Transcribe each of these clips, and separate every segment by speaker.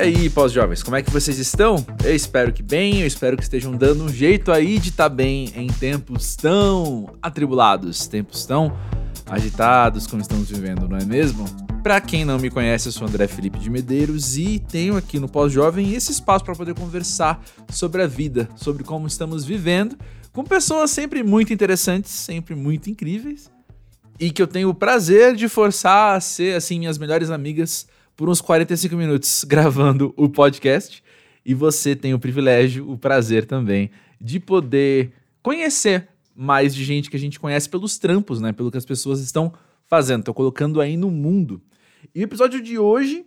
Speaker 1: E aí, pós-jovens, como é que vocês estão? Eu espero que bem, eu espero que estejam dando um jeito aí de estar tá bem em tempos tão atribulados, tempos tão agitados como estamos vivendo, não é mesmo? Para quem não me conhece, eu sou André Felipe de Medeiros e tenho aqui no Pós-Jovem esse espaço para poder conversar sobre a vida, sobre como estamos vivendo, com pessoas sempre muito interessantes, sempre muito incríveis e que eu tenho o prazer de forçar a ser assim minhas melhores amigas por uns 45 minutos gravando o podcast. E você tem o privilégio, o prazer também de poder conhecer mais de gente que a gente conhece pelos trampos, né? Pelo que as pessoas estão fazendo, estão colocando aí no mundo. E o episódio de hoje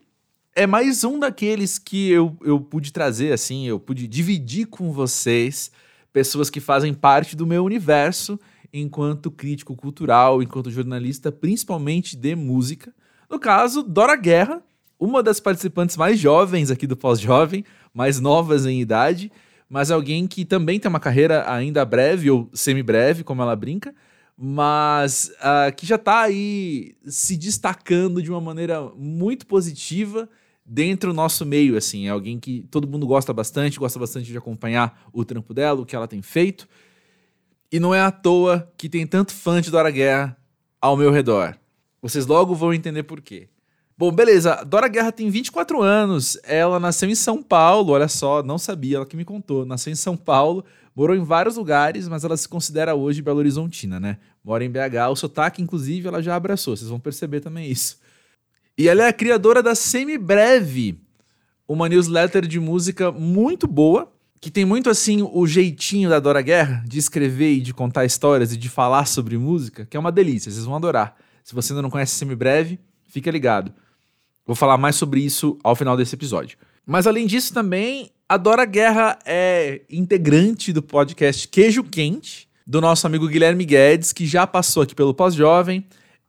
Speaker 1: é mais um daqueles que eu, eu pude trazer, assim, eu pude dividir com vocês, pessoas que fazem parte do meu universo enquanto crítico cultural, enquanto jornalista, principalmente de música. No caso, Dora Guerra, uma das participantes mais jovens aqui do Pós-Jovem, mais novas em idade, mas alguém que também tem uma carreira ainda breve ou semi-breve, como ela brinca, mas uh, que já está aí se destacando de uma maneira muito positiva dentro do nosso meio, assim, é alguém que todo mundo gosta bastante, gosta bastante de acompanhar o trampo dela, o que ela tem feito, e não é à toa que tem tanto fã de Dora Guerra ao meu redor. Vocês logo vão entender por quê. Bom, beleza. Dora Guerra tem 24 anos. Ela nasceu em São Paulo. Olha só, não sabia, ela que me contou. Nasceu em São Paulo, morou em vários lugares, mas ela se considera hoje Belo Horizontina, né? Mora em BH. O sotaque, inclusive, ela já abraçou. Vocês vão perceber também isso. E ela é a criadora da Semi-Breve, uma newsletter de música muito boa, que tem muito assim o jeitinho da Dora Guerra de escrever e de contar histórias e de falar sobre música, que é uma delícia. Vocês vão adorar. Se você ainda não conhece Semi-Breve, fica ligado. Vou falar mais sobre isso ao final desse episódio. Mas além disso também, a Dora Guerra é integrante do podcast Queijo Quente, do nosso amigo Guilherme Guedes, que já passou aqui pelo Pós-Jovem.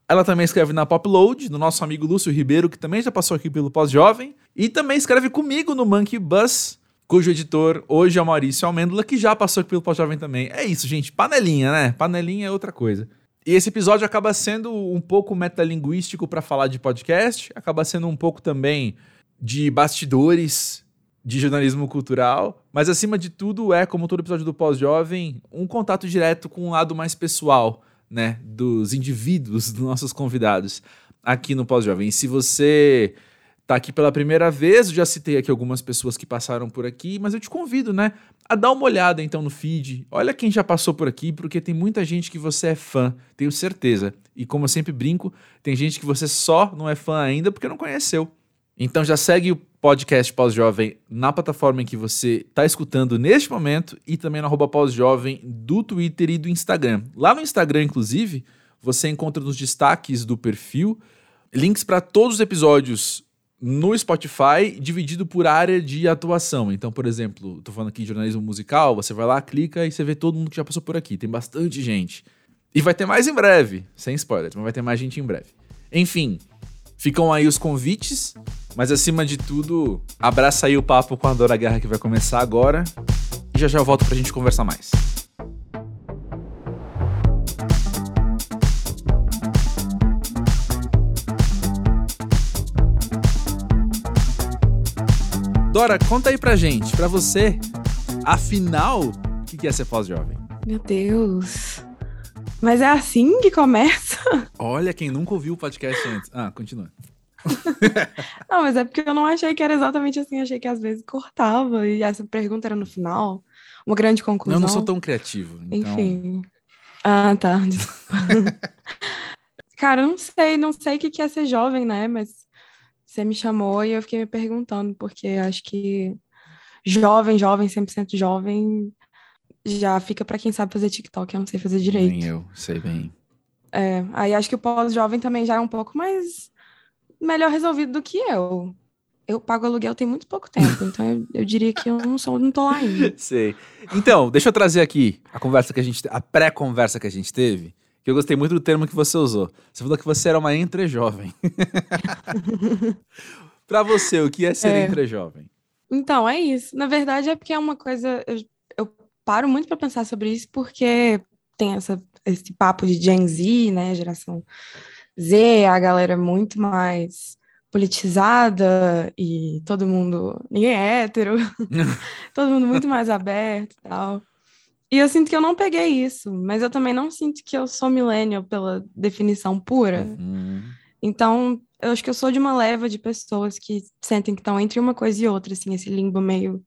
Speaker 1: Ela também escreve na Popload, do nosso amigo Lúcio Ribeiro, que também já passou aqui pelo Pós-Jovem. E também escreve comigo no Monkey Bus, cujo editor hoje é o Maurício Almêndola, que já passou aqui pelo Pós-Jovem também. É isso, gente. Panelinha, né? Panelinha é outra coisa. E esse episódio acaba sendo um pouco metalinguístico para falar de podcast, acaba sendo um pouco também de bastidores de jornalismo cultural, mas acima de tudo é, como todo episódio do Pós-Jovem, um contato direto com um lado mais pessoal, né, dos indivíduos, dos nossos convidados aqui no Pós-Jovem. Se você tá aqui pela primeira vez, eu já citei aqui algumas pessoas que passaram por aqui, mas eu te convido, né, a dar uma olhada então no feed. Olha quem já passou por aqui, porque tem muita gente que você é fã, tenho certeza. E como eu sempre brinco, tem gente que você só não é fã ainda porque não conheceu. Então já segue o podcast Pós-Jovem na plataforma em que você está escutando neste momento e também no arroba Pós-Jovem do Twitter e do Instagram. Lá no Instagram, inclusive, você encontra nos destaques do perfil links para todos os episódios no Spotify dividido por área de atuação. Então, por exemplo, tô falando aqui de jornalismo musical, você vai lá, clica e você vê todo mundo que já passou por aqui. Tem bastante gente. E vai ter mais em breve, sem spoilers, mas vai ter mais gente em breve. Enfim, ficam aí os convites, mas acima de tudo, abraça aí o papo com a Dora Guerra que vai começar agora. E já já eu volto pra gente conversar mais. Dora, conta aí pra gente, pra você, afinal, o que é ser pós-jovem?
Speaker 2: Meu Deus. Mas é assim que começa?
Speaker 1: Olha, quem nunca ouviu o podcast antes. Ah, continua.
Speaker 2: não, mas é porque eu não achei que era exatamente assim. Achei que às vezes cortava e essa pergunta era no final. Uma grande conclusão.
Speaker 1: Eu não sou tão criativo. Então...
Speaker 2: Enfim. Ah, tá. Cara, eu não sei, não sei o que é ser jovem, né? Mas você me chamou e eu fiquei me perguntando, porque acho que jovem, jovem, 100% jovem, já fica para quem sabe fazer TikTok, eu não sei fazer direito.
Speaker 1: Nem eu, sei bem.
Speaker 2: É, aí acho que o pós-jovem também já é um pouco mais melhor resolvido do que eu. Eu pago aluguel tem muito pouco tempo, então eu, eu, diria que eu não sou, não tô lá ainda.
Speaker 1: Sei. Então, deixa eu trazer aqui a conversa que a gente, a pré-conversa que a gente teve que eu gostei muito do termo que você usou. Você falou que você era uma entre-jovem. para você, o que é ser é. entre-jovem?
Speaker 2: Então, é isso. Na verdade, é porque é uma coisa. Eu, eu paro muito para pensar sobre isso, porque tem essa, esse papo de Gen Z, né? Geração Z, a galera muito mais politizada e todo mundo. Ninguém é hétero, todo mundo muito mais aberto e tal. E eu sinto que eu não peguei isso, mas eu também não sinto que eu sou millennial pela definição pura.
Speaker 1: Uhum.
Speaker 2: Então, eu acho que eu sou de uma leva de pessoas que sentem que estão entre uma coisa e outra, assim, esse limbo meio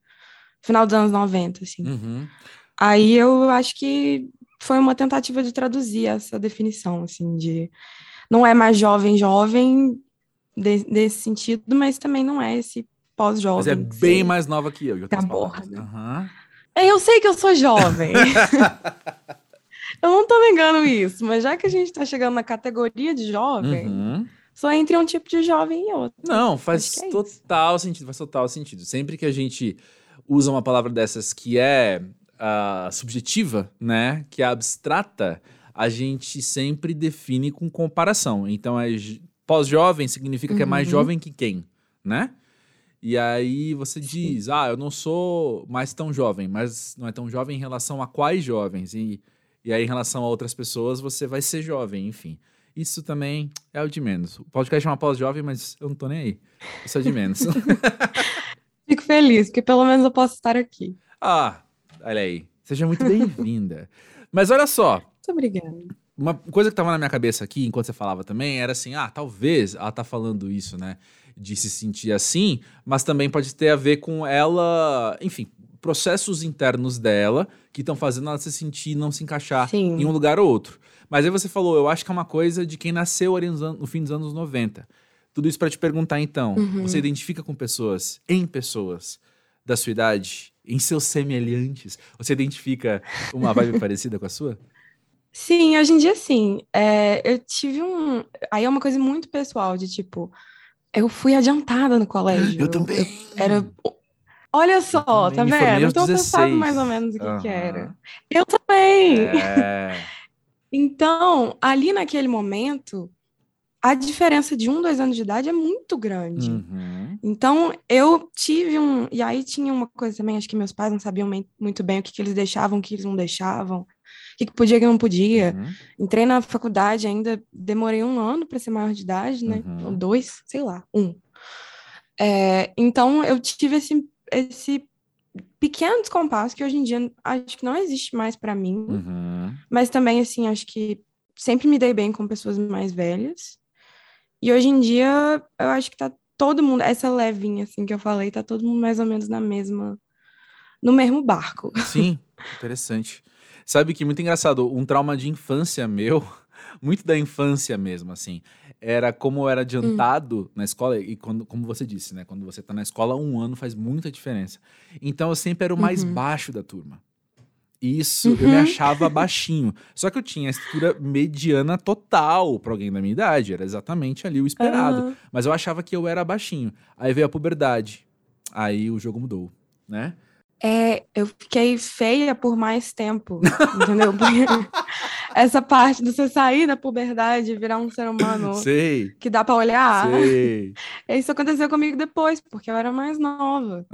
Speaker 2: final dos anos 90, assim.
Speaker 1: Uhum.
Speaker 2: Aí eu acho que foi uma tentativa de traduzir essa definição, assim, de não é mais jovem, jovem de, desse sentido, mas também não é esse pós-jovem.
Speaker 1: Mas é
Speaker 2: que
Speaker 1: bem mais nova que eu. em outras
Speaker 2: Tá É, Eu sei que eu sou jovem. eu não tô negando isso, mas já que a gente tá chegando na categoria de jovem,
Speaker 1: Uhum.
Speaker 2: só entre um tipo de jovem e outro.
Speaker 1: Não, faz
Speaker 2: é isso.
Speaker 1: total sentido, faz total sentido. Sempre que a gente usa uma palavra dessas que é ah, subjetiva, né, que é abstrata, a gente sempre define com comparação. Então, é pós-jovem significa que é mais
Speaker 2: Uhum.
Speaker 1: jovem que quem, né? E aí você diz, ah, eu não sou mais tão jovem, mas não é tão jovem em relação a quais jovens? E, e aí, em relação a outras pessoas, você vai ser jovem, enfim. Isso também é o de menos. O podcast chama pós-jovem, mas eu não tô nem aí. Isso é o de menos.
Speaker 2: Fico feliz, porque pelo menos eu posso estar aqui.
Speaker 1: ah, olha aí. Seja muito bem-vinda. Mas olha só,
Speaker 2: Muito obrigada.
Speaker 1: uma coisa que tava na minha cabeça aqui, enquanto você falava também, era assim, ah, talvez ela tá falando isso, né, de se sentir assim, mas também pode ter a ver com ela, enfim, processos internos dela que estão fazendo ela se sentir, não se encaixar
Speaker 2: Sim.
Speaker 1: em um lugar ou outro. Mas aí você falou, eu acho que é uma coisa de quem nasceu ali no fim dos anos 90. Tudo isso pra te perguntar então,
Speaker 2: Uhum.
Speaker 1: você identifica com pessoas, em pessoas da sua idade, em seus semelhantes? Você identifica uma vibe parecida com a sua?
Speaker 2: Sim, hoje em dia sim. É, eu tive um. Aí é uma coisa muito pessoal, de tipo, eu fui adiantada no colégio. Era. Olha só,
Speaker 1: também
Speaker 2: tá vendo? Então eu sabe
Speaker 1: 16.
Speaker 2: mais ou menos o que que
Speaker 1: Aham.
Speaker 2: era. Eu também.
Speaker 1: É.
Speaker 2: Então, ali naquele momento, a diferença de um, dois anos de idade é muito grande.
Speaker 1: Uhum.
Speaker 2: Então, eu tive um. E aí tinha uma coisa também, acho que meus pais não sabiam muito bem o que, que eles deixavam, o que eles não deixavam, que, que podia que não podia.
Speaker 1: Uhum.
Speaker 2: Entrei na faculdade ainda, demorei um ano para ser maior de idade, né?
Speaker 1: Uhum.
Speaker 2: Ou dois, sei lá, um. É, então, eu tive esse, esse pequeno descompasso que hoje em dia acho que não existe mais para mim.
Speaker 1: Uhum.
Speaker 2: Mas também, assim, acho que sempre me dei bem com pessoas mais velhas. E hoje em dia, eu acho que tá todo mundo, essa levinha, assim, que eu falei, tá todo mundo mais ou menos na mesma, no mesmo barco.
Speaker 1: Sim, interessante. Sabe que muito engraçado, um trauma de infância meu, muito da infância mesmo, assim, era como eu era adiantado na escola, e quando, como você disse, né? Quando você tá na escola, um ano faz muita diferença. Então eu sempre era o mais
Speaker 2: Uhum.
Speaker 1: baixo da turma. Isso, eu me
Speaker 2: Uhum.
Speaker 1: achava baixinho. Só que eu tinha a estrutura mediana total pra alguém da minha idade. Era exatamente ali o esperado.
Speaker 2: Aham.
Speaker 1: Mas eu achava que eu era baixinho. Aí veio a puberdade. Aí o jogo mudou, né?
Speaker 2: É, eu fiquei feia por mais tempo, entendeu? Essa parte de você sair da puberdade e virar um ser humano
Speaker 1: Sei,
Speaker 2: que dá pra olhar,
Speaker 1: sei.
Speaker 2: isso aconteceu comigo depois, porque eu era mais nova.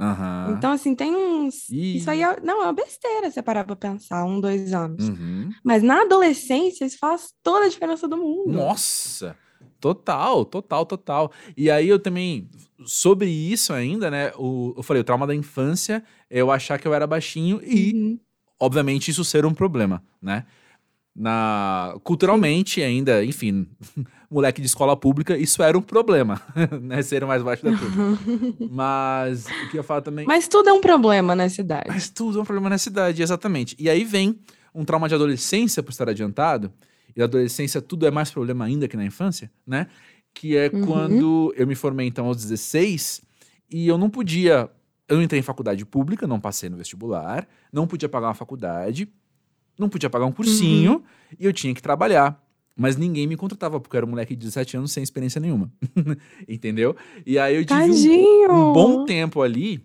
Speaker 2: Então, assim, tem uns.
Speaker 1: Ih.
Speaker 2: Isso aí é... não, é uma besteira você parar pra pensar, um, dois anos.
Speaker 1: Uhum.
Speaker 2: Mas na adolescência, isso faz toda a diferença do mundo.
Speaker 1: Nossa! Total, total, total. E aí eu também, sobre isso ainda, né? O, eu falei, o trauma da infância é eu achar que eu era baixinho e,
Speaker 2: Uhum.
Speaker 1: obviamente, isso ser um problema, né? Na, culturalmente ainda, enfim, moleque de escola pública, isso era um problema, né? Ser o mais baixo da turma. Mas o que eu falo também.
Speaker 2: Mas tudo é um problema nessa idade.
Speaker 1: Mas tudo é um problema na cidade, exatamente. E aí vem um trauma de adolescência por estar adiantado, e na adolescência tudo é mais problema ainda que na infância, né? Que é
Speaker 2: Uhum.
Speaker 1: quando eu me formei então aos 16 e eu não podia. Eu entrei em faculdade pública, não passei no vestibular, não podia pagar uma faculdade, não podia pagar um cursinho e eu tinha que trabalhar. Mas ninguém me contratava, porque eu era um moleque de 17 anos sem experiência nenhuma. Entendeu? E aí eu tive um- um bom tempo ali,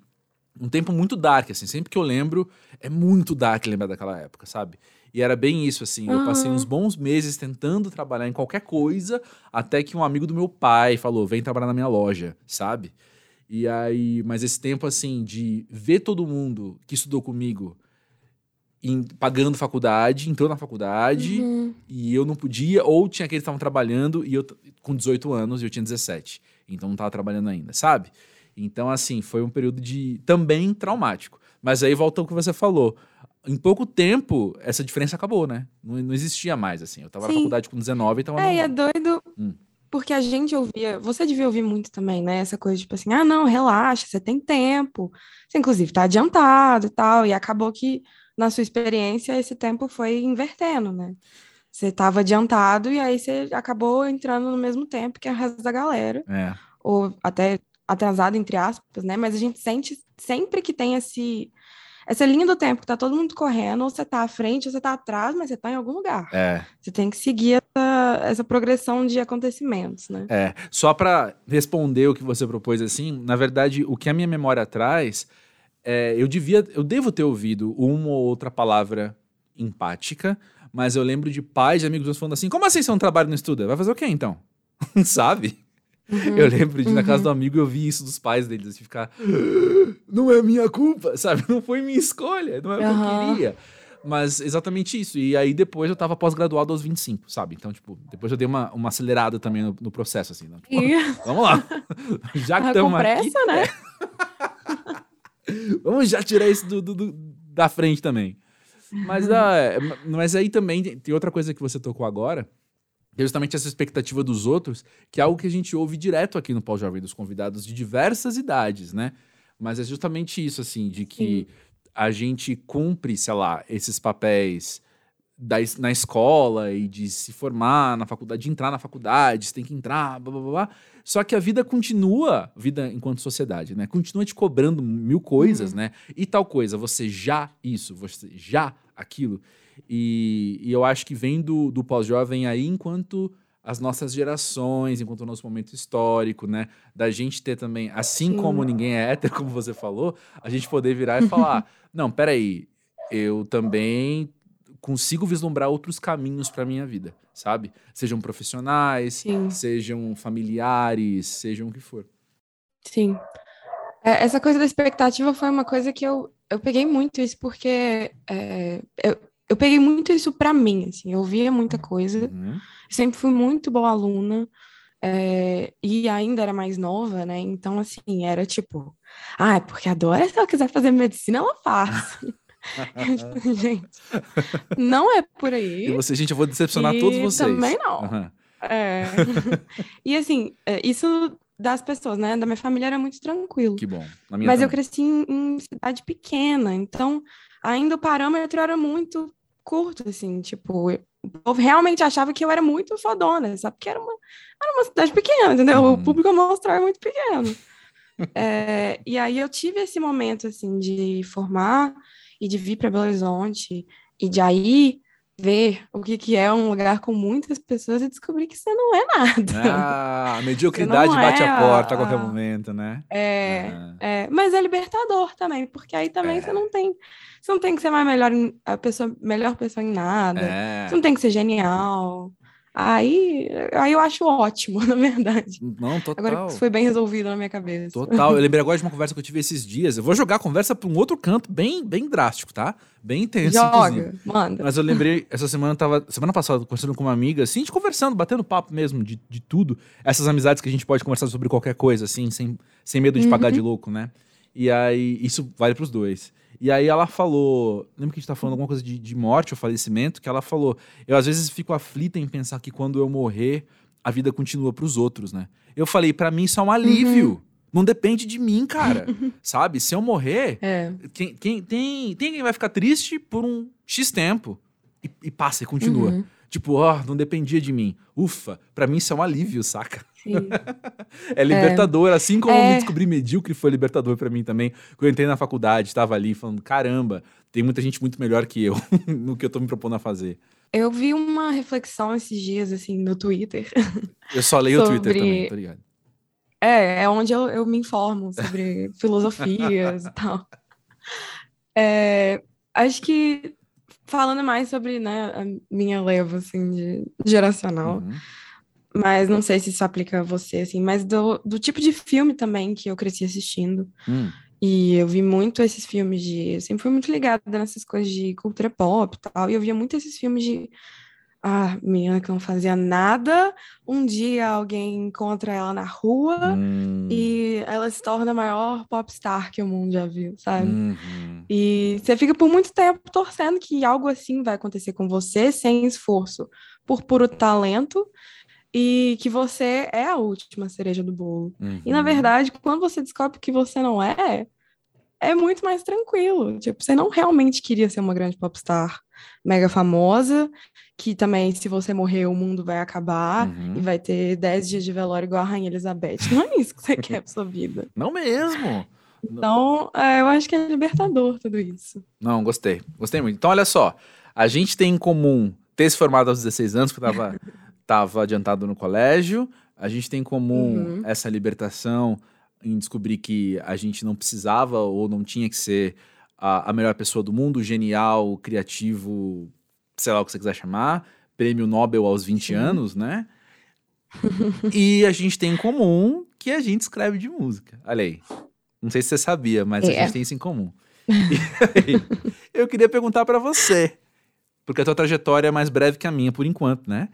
Speaker 1: um tempo muito dark, assim. Sempre que eu lembro, é muito dark lembrar daquela época, sabe? E era bem isso, assim. Eu passei uns bons meses tentando trabalhar em qualquer coisa, até que um amigo do meu pai falou: vem trabalhar na minha loja, sabe? E aí, mas esse tempo, assim, de ver todo mundo que estudou comigo em- pagando faculdade, entrou na faculdade,
Speaker 2: Uhum.
Speaker 1: e eu não podia, ou tinha aqueles que estavam trabalhando e eu com 18 anos e eu tinha 17. então não tava trabalhando ainda, sabe? Então, assim, foi um período de também traumático. Mas aí voltou o que você falou. Em pouco tempo, essa diferença acabou, né? Não, não existia mais, assim. Eu tava Sim. na faculdade com 19, então...
Speaker 2: É, e é doido... Hum. Porque a gente ouvia, você devia ouvir muito também, né? Essa coisa tipo assim, ah, não, relaxa, você tem tempo. Você, inclusive, tá adiantado e tal. E acabou que, na sua experiência, esse tempo foi invertendo, né? Você estava adiantado e aí você acabou entrando no mesmo tempo que a resto da galera.
Speaker 1: É.
Speaker 2: Ou até atrasado, entre aspas, né? Mas a gente sente sempre que tem esse essa linha do tempo que tá todo mundo correndo, ou você tá à frente, ou você tá atrás, mas você tá em algum lugar.
Speaker 1: É.
Speaker 2: Você tem que seguir essa, essa progressão de acontecimentos, né?
Speaker 1: É. Só para responder o que você propôs assim, na verdade, o que a minha memória traz, é, eu devia, eu devo ter ouvido uma ou outra palavra empática, mas eu lembro de pais e amigos meus falando assim: como assim você não trabalha e não estuda? Vai fazer o quê então? Sabe? Uhum, eu lembro de, uhum. na casa uhum. do amigo, eu vi isso dos pais deles, assim, ficar. Não é minha culpa, sabe? Não foi minha escolha, não é o uhum. que eu queria. Mas exatamente isso. E aí depois eu tava pós-graduado aos 25, sabe? Então, tipo, depois eu dei uma, uma acelerada também no, no processo, assim. Né? Tipo, vamos lá. já que estamos aqui.
Speaker 2: né?
Speaker 1: vamos já tirar isso do, do, do, da frente também. Mas, ah, mas aí também tem outra coisa que você tocou agora, que é justamente essa expectativa dos outros, que é algo que a gente ouve direto aqui no Pós-Jovem dos convidados de diversas idades, né? Mas é justamente isso, assim, de que Sim. a gente cumpre, sei lá, esses papéis da, na escola e de se formar na faculdade, de entrar na faculdade, você tem que entrar, blá blá blá. Só que a vida continua, vida enquanto sociedade, né? Continua te cobrando mil coisas, uhum. né? E tal coisa, você já isso, você já aquilo. E, e eu acho que vem do, do pós-jovem aí enquanto as nossas gerações, enquanto o nosso momento histórico, né? Da gente ter também, assim Sim. como ninguém é hétero, como você falou, a gente poder virar e falar: não, peraí, eu também consigo vislumbrar outros caminhos para minha vida, sabe? Sejam profissionais, Sim. sejam familiares, sejam o que for.
Speaker 2: Sim. É, essa coisa da expectativa foi uma coisa que eu, eu peguei muito isso porque é, eu, eu peguei muito isso para mim, assim, eu via muita coisa, uhum. sempre fui muito boa aluna, é, e ainda era mais nova, né? Então, assim, era tipo, ah, é porque a Dora, se ela quiser fazer medicina, ela faz. gente, não é por aí.
Speaker 1: E você, gente, eu vou decepcionar e todos vocês.
Speaker 2: Também não. Uhum. É. e assim, é, isso das pessoas, né? Da minha família era muito tranquilo.
Speaker 1: Que bom.
Speaker 2: Mas também. eu cresci em, em, cidade pequena, então ainda o parâmetro era muito curto, assim, tipo, o povo realmente achava que eu era muito fodona, sabe? Porque era uma, era uma cidade pequena, entendeu? Uhum. O público amostral é muito pequeno. é, e aí eu tive esse momento, assim, de formar e de vir para Belo Horizonte e de aí ver o que, que é um lugar com muitas pessoas e descobrir que você não é nada.
Speaker 1: Ah, a mediocridade bate é a porta a qualquer momento, né?
Speaker 2: É, é, mas é libertador também, porque aí também é. você não tem você não tem que ser mais melhor a pessoa melhor pessoa em nada. É. Você não tem que ser genial. Aí, aí eu acho ótimo, na verdade.
Speaker 1: Não, total.
Speaker 2: Agora isso foi bem resolvido na minha cabeça.
Speaker 1: Total. Eu lembrei agora de uma conversa que eu tive esses dias. Eu vou jogar a conversa para um outro canto bem, bem drástico, tá? Bem intenso.
Speaker 2: Joga, inclusive. manda.
Speaker 1: Mas eu lembrei, essa semana eu tava. Semana passada, conversando com uma amiga, assim, a gente conversando, batendo papo mesmo de, de tudo. Essas amizades que a gente pode conversar sobre qualquer coisa, assim, sem, sem medo de uhum. pagar de louco, né? E aí, isso vale pros dois. E aí ela falou, lembra que a gente tá falando alguma coisa de, de morte ou falecimento, que ela falou, eu às vezes fico aflita em pensar que quando eu morrer, a vida continua para os outros, né? Eu falei, para mim isso é um alívio. Uhum. Não depende de mim, cara. Sabe? Se eu morrer,
Speaker 2: é.
Speaker 1: quem, quem, tem, tem quem vai ficar triste por um X tempo. E, e passa e continua. Uhum. Tipo, ó, oh, não dependia de mim. Ufa, para mim isso é um alívio, saca? é libertador, é. assim como é. eu me descobri medíocre, foi libertador para mim também. Quando eu entrei na faculdade, estava ali falando: caramba, tem muita gente muito melhor que eu no que eu tô me propondo a fazer.
Speaker 2: Eu vi uma reflexão esses dias, assim, no Twitter.
Speaker 1: Eu só leio sobre... o Twitter também, tá ligado?
Speaker 2: É, é onde eu, eu me informo sobre filosofias e tal. É, acho que falando mais sobre né, a minha leva assim, de, geracional. Uhum mas não sei se isso aplica a você, assim, mas do, do tipo de filme também que eu cresci assistindo.
Speaker 1: Hum.
Speaker 2: E eu vi muito esses filmes de. Eu sempre fui muito ligada nessas coisas de cultura pop e tal. E eu via muito esses filmes de a menina que não fazia nada, um dia alguém encontra ela na rua
Speaker 1: Hum,
Speaker 2: e ela se torna a maior popstar que o mundo já viu, sabe?
Speaker 1: uhum.
Speaker 2: E você fica por muito tempo torcendo que algo assim vai acontecer com você, sem esforço, por puro talento, e que você é a última cereja do bolo. E na
Speaker 1: Uhum.
Speaker 2: verdade, quando você descobre que você não é, é muito mais tranquilo. Tipo, você não realmente queria ser uma grande popstar mega famosa, que também, se você morrer, o mundo vai acabar
Speaker 1: Uhum.
Speaker 2: e vai ter 10 dias de velório igual a Rainha Elizabeth. Não é isso que você quer pra sua vida.
Speaker 1: Não mesmo.
Speaker 2: Então, é, eu acho que é libertador tudo isso.
Speaker 1: Não, gostei. Gostei muito. Então, olha só. A gente tem em comum ter se formado aos 16 anos, que eu tava, tava adiantado no colégio. A gente tem em comum
Speaker 2: Uhum.
Speaker 1: essa libertação em descobrir que a gente não precisava ou não tinha que ser a, a melhor pessoa do mundo, genial, criativo, sei lá o que você quiser chamar. Prêmio Nobel aos 20
Speaker 2: Sim.
Speaker 1: anos, né? e a gente tem em comum que a gente escreve de música. Olha aí. Não sei se você sabia, mas a
Speaker 2: É.
Speaker 1: gente tem isso em comum. Aí, eu queria perguntar pra você, porque a tua trajetória é mais breve que a minha, por enquanto, né?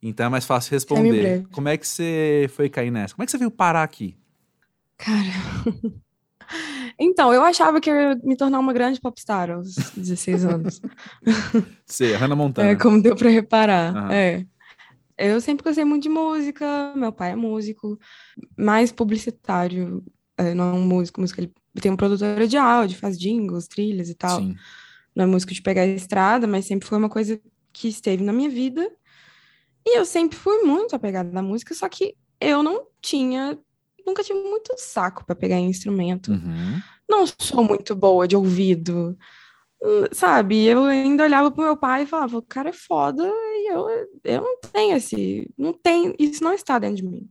Speaker 1: Então é mais fácil responder.
Speaker 2: Semi-breve.
Speaker 1: Como é que você foi cair nessa? Como é que você veio parar aqui?
Speaker 2: Cara. Então, eu achava que eu ia me tornar uma grande popstar aos 16 anos.
Speaker 1: Você, Hannah Montana.
Speaker 2: É, como deu pra reparar.
Speaker 1: Aham.
Speaker 2: É. Eu sempre gostei muito de música, meu pai é músico, mais publicitário, é, não é um músico, música, ele tem uma produtora de áudio, faz jingles, trilhas e tal.
Speaker 1: Sim.
Speaker 2: Não é músico de pegar a estrada, mas sempre foi uma coisa que esteve na minha vida. E eu sempre fui muito apegada à música, só que eu não tinha, nunca tive muito saco pra pegar em instrumento.
Speaker 1: Uhum.
Speaker 2: Não sou muito boa de ouvido, hum, sabe? Eu ainda olhava pro meu pai e falava, o cara é foda e eu, eu não tenho esse, não tem, isso não está dentro de mim.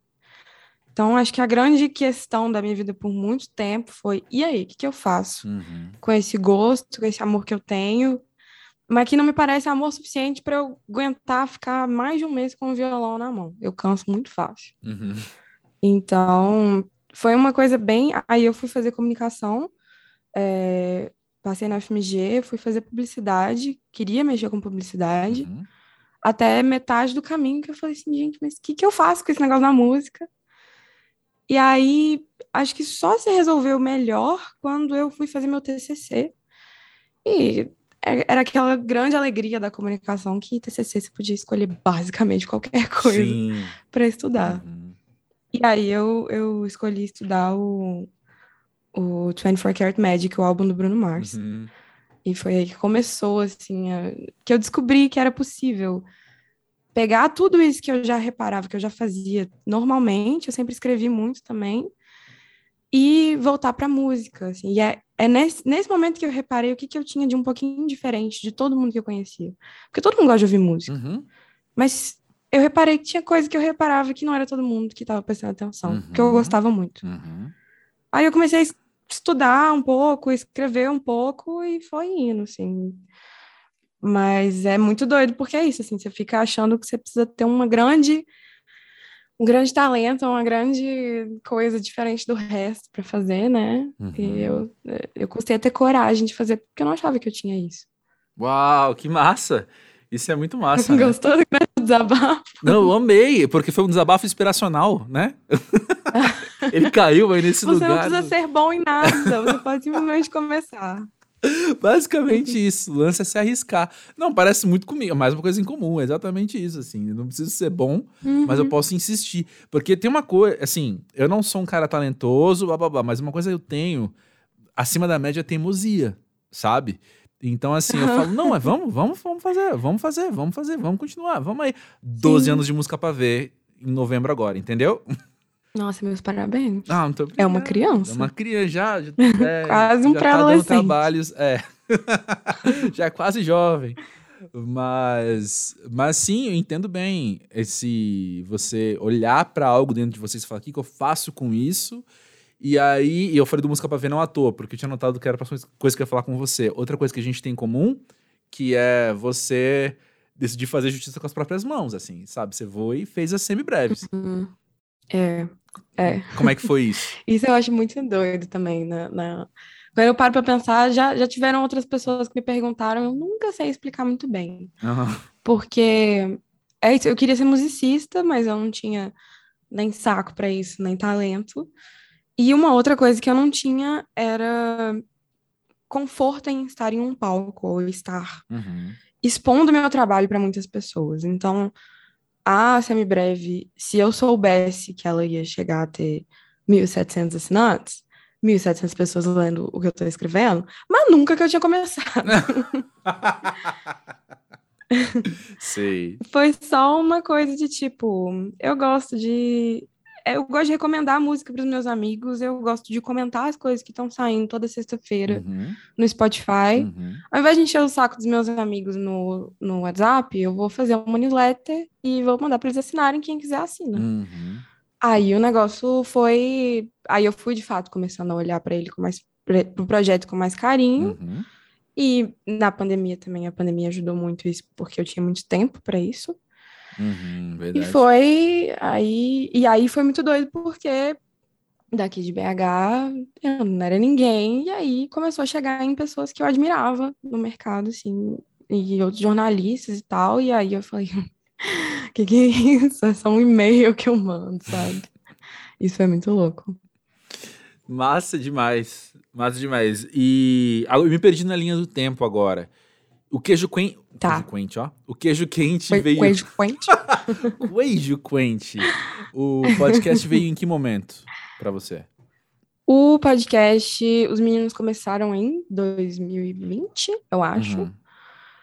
Speaker 2: Então, acho que a grande questão da minha vida por muito tempo foi, e aí, o que que eu faço
Speaker 1: Uhum.
Speaker 2: com esse gosto, com esse amor que eu tenho, mas que não me parece amor suficiente para eu aguentar ficar mais de um mês com o violão na mão. Eu canso muito fácil.
Speaker 1: Uhum.
Speaker 2: Então, foi uma coisa bem. Aí eu fui fazer comunicação, é, passei na FMG, fui fazer publicidade, queria mexer com publicidade,
Speaker 1: Uhum.
Speaker 2: até metade do caminho que eu falei assim, gente, mas o que que eu faço com esse negócio da música? E aí, acho que só se resolveu melhor quando eu fui fazer meu TCC. E é- era aquela grande alegria da comunicação que TCC você podia escolher basicamente qualquer coisa para estudar.
Speaker 1: Uhum.
Speaker 2: E aí eu, eu escolhi estudar o, o 24 Karat Magic, o álbum do Bruno Mars.
Speaker 1: Uhum.
Speaker 2: E foi aí que começou, assim, a- que eu descobri que era possível pegar tudo isso que eu já reparava, que eu já fazia normalmente, eu sempre escrevi muito também, e voltar para música, assim. E é, é nesse, nesse momento que eu reparei o que, que eu tinha de um pouquinho diferente de todo mundo que eu conhecia. Porque todo mundo gosta de ouvir música.
Speaker 1: Uhum.
Speaker 2: Mas eu reparei que tinha coisa que eu reparava que não era todo mundo que estava prestando atenção, que eu
Speaker 1: Uhum.
Speaker 2: gostava muito.
Speaker 1: Uhum.
Speaker 2: Aí eu comecei a es- estudar um pouco, escrever um pouco e foi indo, assim. Mas é muito doido, porque é isso, assim, você fica achando que você precisa ter uma grande, um grande talento, uma grande coisa diferente do resto para fazer, né?
Speaker 1: Uhum.
Speaker 2: E eu, eu custei a ter coragem de fazer, porque eu não achava que eu tinha isso.
Speaker 1: Uau, que massa! Isso é muito massa, né?
Speaker 2: Gostou grande desabafo?
Speaker 1: Não, eu amei, porque foi um desabafo inspiracional, né? Ele caiu aí nesse
Speaker 2: Você
Speaker 1: lugar.
Speaker 2: não precisa ser bom em nada, você pode simplesmente começar.
Speaker 1: Basicamente isso, o lance é se arriscar. Não, parece muito comigo, é mais uma coisa em comum, é exatamente isso, assim. Eu não preciso ser bom, mas eu
Speaker 2: Uhum.
Speaker 1: posso insistir. Porque tem uma coisa, assim, eu não sou um cara talentoso, blá, blá, blá, mas uma coisa que eu tenho, acima da média, é teimosia, sabe? Então, assim, eu falo, não, é vamos, vamos, vamos fazer, vamos fazer, vamos fazer, vamos continuar, vamos aí. 12
Speaker 2: Sim.
Speaker 1: anos de música pra ver em novembro agora, entendeu?
Speaker 2: Nossa, meus parabéns.
Speaker 1: Ah, muito obrigado.
Speaker 2: É uma criança.
Speaker 1: É uma criança já. já é,
Speaker 2: Quase um
Speaker 1: já tá dando trabalhos. É. já é quase jovem. Mas, mas sim, eu entendo bem esse você olhar pra algo dentro de você e falar: o que, que eu faço com isso? E aí, e eu falei do música pra ver não à toa, porque eu tinha notado que era a próxima coisa que eu ia falar com você. Outra coisa que a gente tem em comum, que é você decidir fazer justiça com as próprias mãos, assim, sabe? Você voa e fez as semi-breves.
Speaker 2: Hum, É, é.
Speaker 1: Como é que foi isso?
Speaker 2: Isso eu acho muito doido também, na, na- Quando eu paro para pensar, já, já tiveram outras pessoas que me perguntaram, eu nunca sei explicar muito bem.
Speaker 1: Uhum.
Speaker 2: Porque é isso, eu queria ser musicista, mas eu não tinha nem saco para isso, nem talento. E uma outra coisa que eu não tinha era conforto em estar em um palco ou estar
Speaker 1: Uhum.
Speaker 2: expondo meu trabalho para muitas pessoas. Então, a Semibreve, se eu soubesse que ela ia chegar a ter 1.700 assinantes, 1.700 pessoas lendo o que eu estou escrevendo, mas nunca que eu tinha começado.
Speaker 1: Sei.
Speaker 2: Foi só uma coisa de tipo, eu gosto de. Eu gosto de recomendar música para os meus amigos, eu gosto de comentar as coisas que estão saindo toda sexta-feira
Speaker 1: Uhum.
Speaker 2: no Spotify.
Speaker 1: Uhum.
Speaker 2: Ao invés de encher o saco dos meus amigos no, no WhatsApp, eu vou fazer uma newsletter e vou mandar para eles assinarem, quem quiser assina.
Speaker 1: Uhum.
Speaker 2: Aí o negócio foi. Aí eu fui de fato começando a olhar para ele com mais. Pro projeto com mais carinho.
Speaker 1: Uhum.
Speaker 2: E na pandemia também, a pandemia ajudou muito isso, porque eu tinha muito tempo para isso.
Speaker 1: Uhum.
Speaker 2: E foi aí, e aí foi muito doido porque daqui de BH eu não era ninguém, e aí começou a chegar em pessoas que eu admirava no mercado, assim, e outros jornalistas e tal, e aí eu falei, que que é isso? É só um e-mail que eu mando, sabe? Isso foi muito louco.
Speaker 1: Massa demais. Massa demais. E ah, eu me perdi na linha do tempo agora. O queijo quente.
Speaker 2: Tá.
Speaker 1: Queijo quente, ó. O queijo quente
Speaker 2: Foi
Speaker 1: veio.
Speaker 2: queijo quente.
Speaker 1: Queijo quente. O podcast veio em que momento pra você?
Speaker 2: O podcast, os meninos começaram em 2020, eu acho.
Speaker 1: Uhum.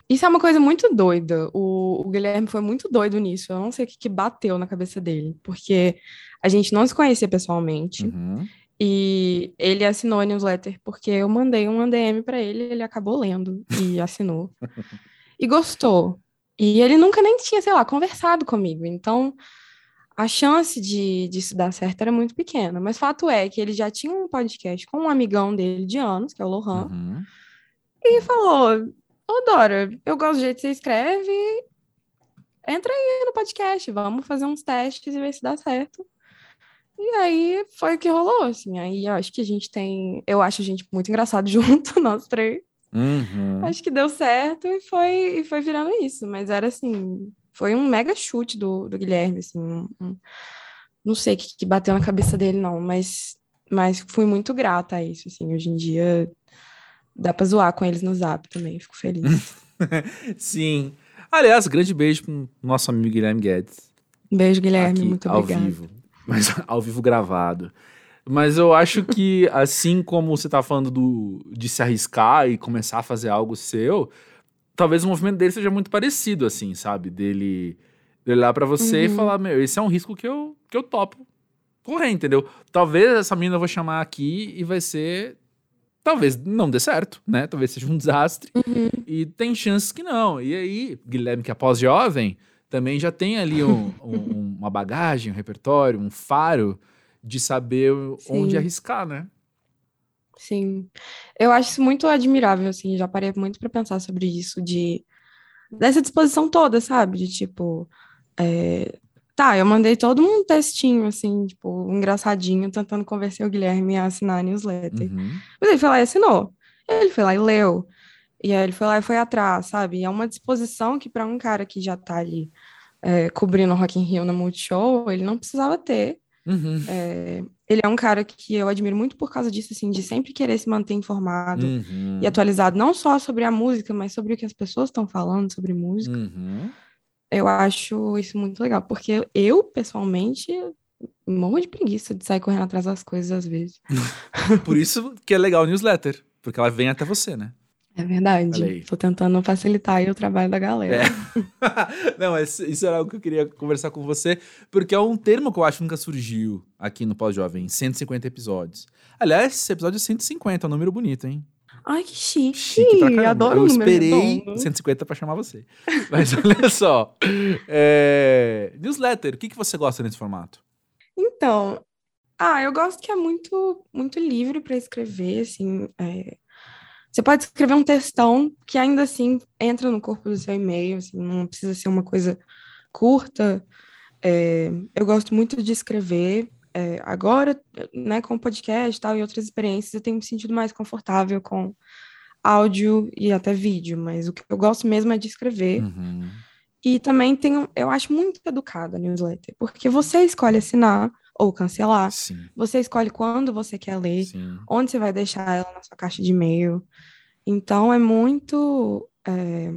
Speaker 2: Isso é uma coisa muito doida. O, o Guilherme foi muito doido nisso. Eu não sei o que, que bateu na cabeça dele, porque a gente não se conhecia pessoalmente.
Speaker 1: Uhum.
Speaker 2: E ele assinou a newsletter porque eu mandei um ADM para ele, ele acabou lendo e assinou. e gostou. E ele nunca nem tinha, sei lá, conversado comigo. Então, a chance de disso dar certo era muito pequena. Mas fato é que ele já tinha um podcast com um amigão dele de anos, que é o Lohan,
Speaker 1: Uhum.
Speaker 2: e falou: Ô Dora, eu gosto do jeito que você escreve. Entra aí no podcast, vamos fazer uns testes e ver se dá certo. E aí foi o que rolou, assim. Aí eu acho que a gente tem. Eu acho a gente muito engraçado junto, nós três.
Speaker 1: Uhum.
Speaker 2: Acho que deu certo e foi, e foi virando isso. Mas era assim. Foi um mega chute do, do Guilherme, assim. um- um- não sei o que, que bateu na cabeça dele, não, mas, mas fui muito grata a isso, assim. Hoje em dia dá pra zoar com eles no zap também, fico feliz.
Speaker 1: Sim. Aliás, grande beijo pro nosso amigo Guilherme Guedes.
Speaker 2: Beijo, Guilherme,
Speaker 1: aqui,
Speaker 2: muito
Speaker 1: ao
Speaker 2: obrigada.
Speaker 1: vivo. Mas ao vivo gravado. Mas eu acho que, assim como você tá falando do, de se arriscar e começar a fazer algo seu, talvez o movimento dele seja muito parecido, assim, sabe? Dele, dele olhar pra você e
Speaker 2: Uhum.
Speaker 1: falar, meu, esse é um risco que eu, que eu topo correr, entendeu? Talvez essa menina eu vou chamar aqui e vai ser... Talvez não dê certo, né? Talvez seja um desastre.
Speaker 2: Uhum.
Speaker 1: E tem chances que não. E aí, Guilherme, que é pós-jovem, também já tem ali um- um- uma bagagem, um repertório, um faro de saber onde
Speaker 2: Sim.
Speaker 1: arriscar, né?
Speaker 2: Sim. Eu acho isso muito admirável, assim, já parei muito pra pensar sobre isso, de dessa disposição toda, sabe? De tipo, é, tá, eu mandei todo um textinho, assim, tipo, engraçadinho, tentando convencer o Guilherme a assinar a newsletter.
Speaker 1: Uhum.
Speaker 2: Mas ele foi lá e assinou. Ele foi lá e leu. E aí ele foi lá e foi atrás, sabe? E é uma disposição que para um cara que já tá ali é, cobrindo o Rock in Rio na Multishow, ele não precisava ter.
Speaker 1: Uhum.
Speaker 2: É, ele é um cara que eu admiro muito por causa disso, assim, de sempre querer se manter informado
Speaker 1: Uhum.
Speaker 2: e atualizado, não só sobre a música, mas sobre o que as pessoas estão falando sobre música.
Speaker 1: Uhum.
Speaker 2: Eu acho isso muito legal, porque eu, pessoalmente, morro de preguiça de sair correndo atrás das coisas às vezes.
Speaker 1: Por isso que é legal o newsletter, porque ela vem até você, né?
Speaker 2: É verdade. Tô tentando facilitar aí o trabalho da galera.
Speaker 1: Não, mas isso era algo que eu queria conversar com você, porque é um termo que eu acho que nunca surgiu aqui no Pós-Jovem, 150 episódios. Aliás, esse episódio é 150, é um número bonito, hein?
Speaker 2: Ai, que chique.
Speaker 1: Chique.
Speaker 2: Adoro
Speaker 1: eu
Speaker 2: o número
Speaker 1: esperei
Speaker 2: redondo.
Speaker 1: 150 pra chamar você. Mas olha só. é, Newsletter, o que, que você gosta nesse formato?
Speaker 2: Então, ah, eu gosto que é muito, muito livre para escrever, assim. é, Você pode escrever um textão que ainda assim entra no corpo do seu e-mail, assim, não precisa ser uma coisa curta. É, Eu gosto muito de escrever. é, agora, né, com podcast tal, e outras experiências, eu tenho me sentido mais confortável com áudio e até vídeo, mas o que eu gosto mesmo é de escrever.
Speaker 1: Uhum.
Speaker 2: E também tenho, eu acho muito educada a newsletter, porque você escolhe assinar ou cancelar,
Speaker 1: Sim,
Speaker 2: você escolhe quando você quer ler,
Speaker 1: sim.
Speaker 2: onde você vai deixar ela na sua caixa de e-mail. Então é muito. É,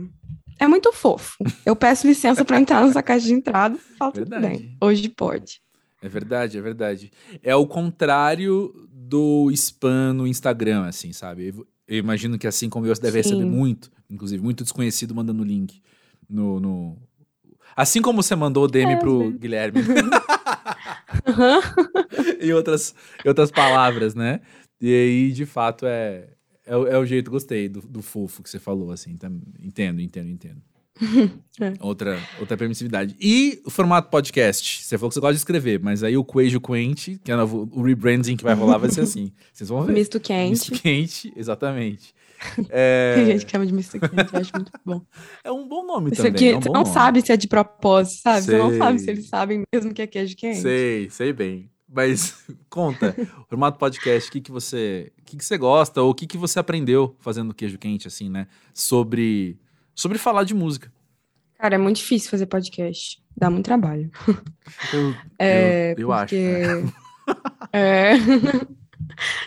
Speaker 2: é muito fofo. Eu peço licença para entrar na sua caixa de entrada e falo tudo bem. Hoje pode.
Speaker 1: É verdade, é verdade. É o contrário do spam no Instagram, assim, sabe? Eu, eu imagino que assim como eu, você deve
Speaker 2: Sim.
Speaker 1: receber muito, inclusive, muito desconhecido mandando link no. no... Assim como você mandou o DM
Speaker 2: É,
Speaker 1: pro
Speaker 2: vezes.
Speaker 1: Guilherme e outras, e outras palavras, né? E aí, de fato, é, é, o- é o jeito, gostei do, do fofo que você falou, assim. Tá, entendo, entendo, entendo.
Speaker 2: É.
Speaker 1: Outra, outra permissividade. E o formato podcast? Você falou que você gosta de escrever, mas aí o Queijo Quente, que é o rebranding que vai rolar, vai ser assim. Vocês vão ver.
Speaker 2: Misto quente.
Speaker 1: Misto quente, exatamente.
Speaker 2: Tem
Speaker 1: É,
Speaker 2: gente que chama de quente, eu acho muito bom.
Speaker 1: é um bom nome
Speaker 2: Isso
Speaker 1: também.
Speaker 2: aqui,
Speaker 1: é um
Speaker 2: você não
Speaker 1: nome.
Speaker 2: sabe se é de propósito, sabe? Você não sabe se
Speaker 1: Sei.
Speaker 2: eles sabem mesmo que é queijo quente.
Speaker 1: Sei, sei bem. Mas conta, formato podcast, o que, que você. O que, que você gosta, ou o que, que você aprendeu fazendo queijo quente, assim, né? Sobre. Sobre falar de música.
Speaker 2: Cara, é muito difícil fazer podcast. Dá muito trabalho.
Speaker 1: Eu,
Speaker 2: É,
Speaker 1: eu, eu acho.
Speaker 2: porque... É...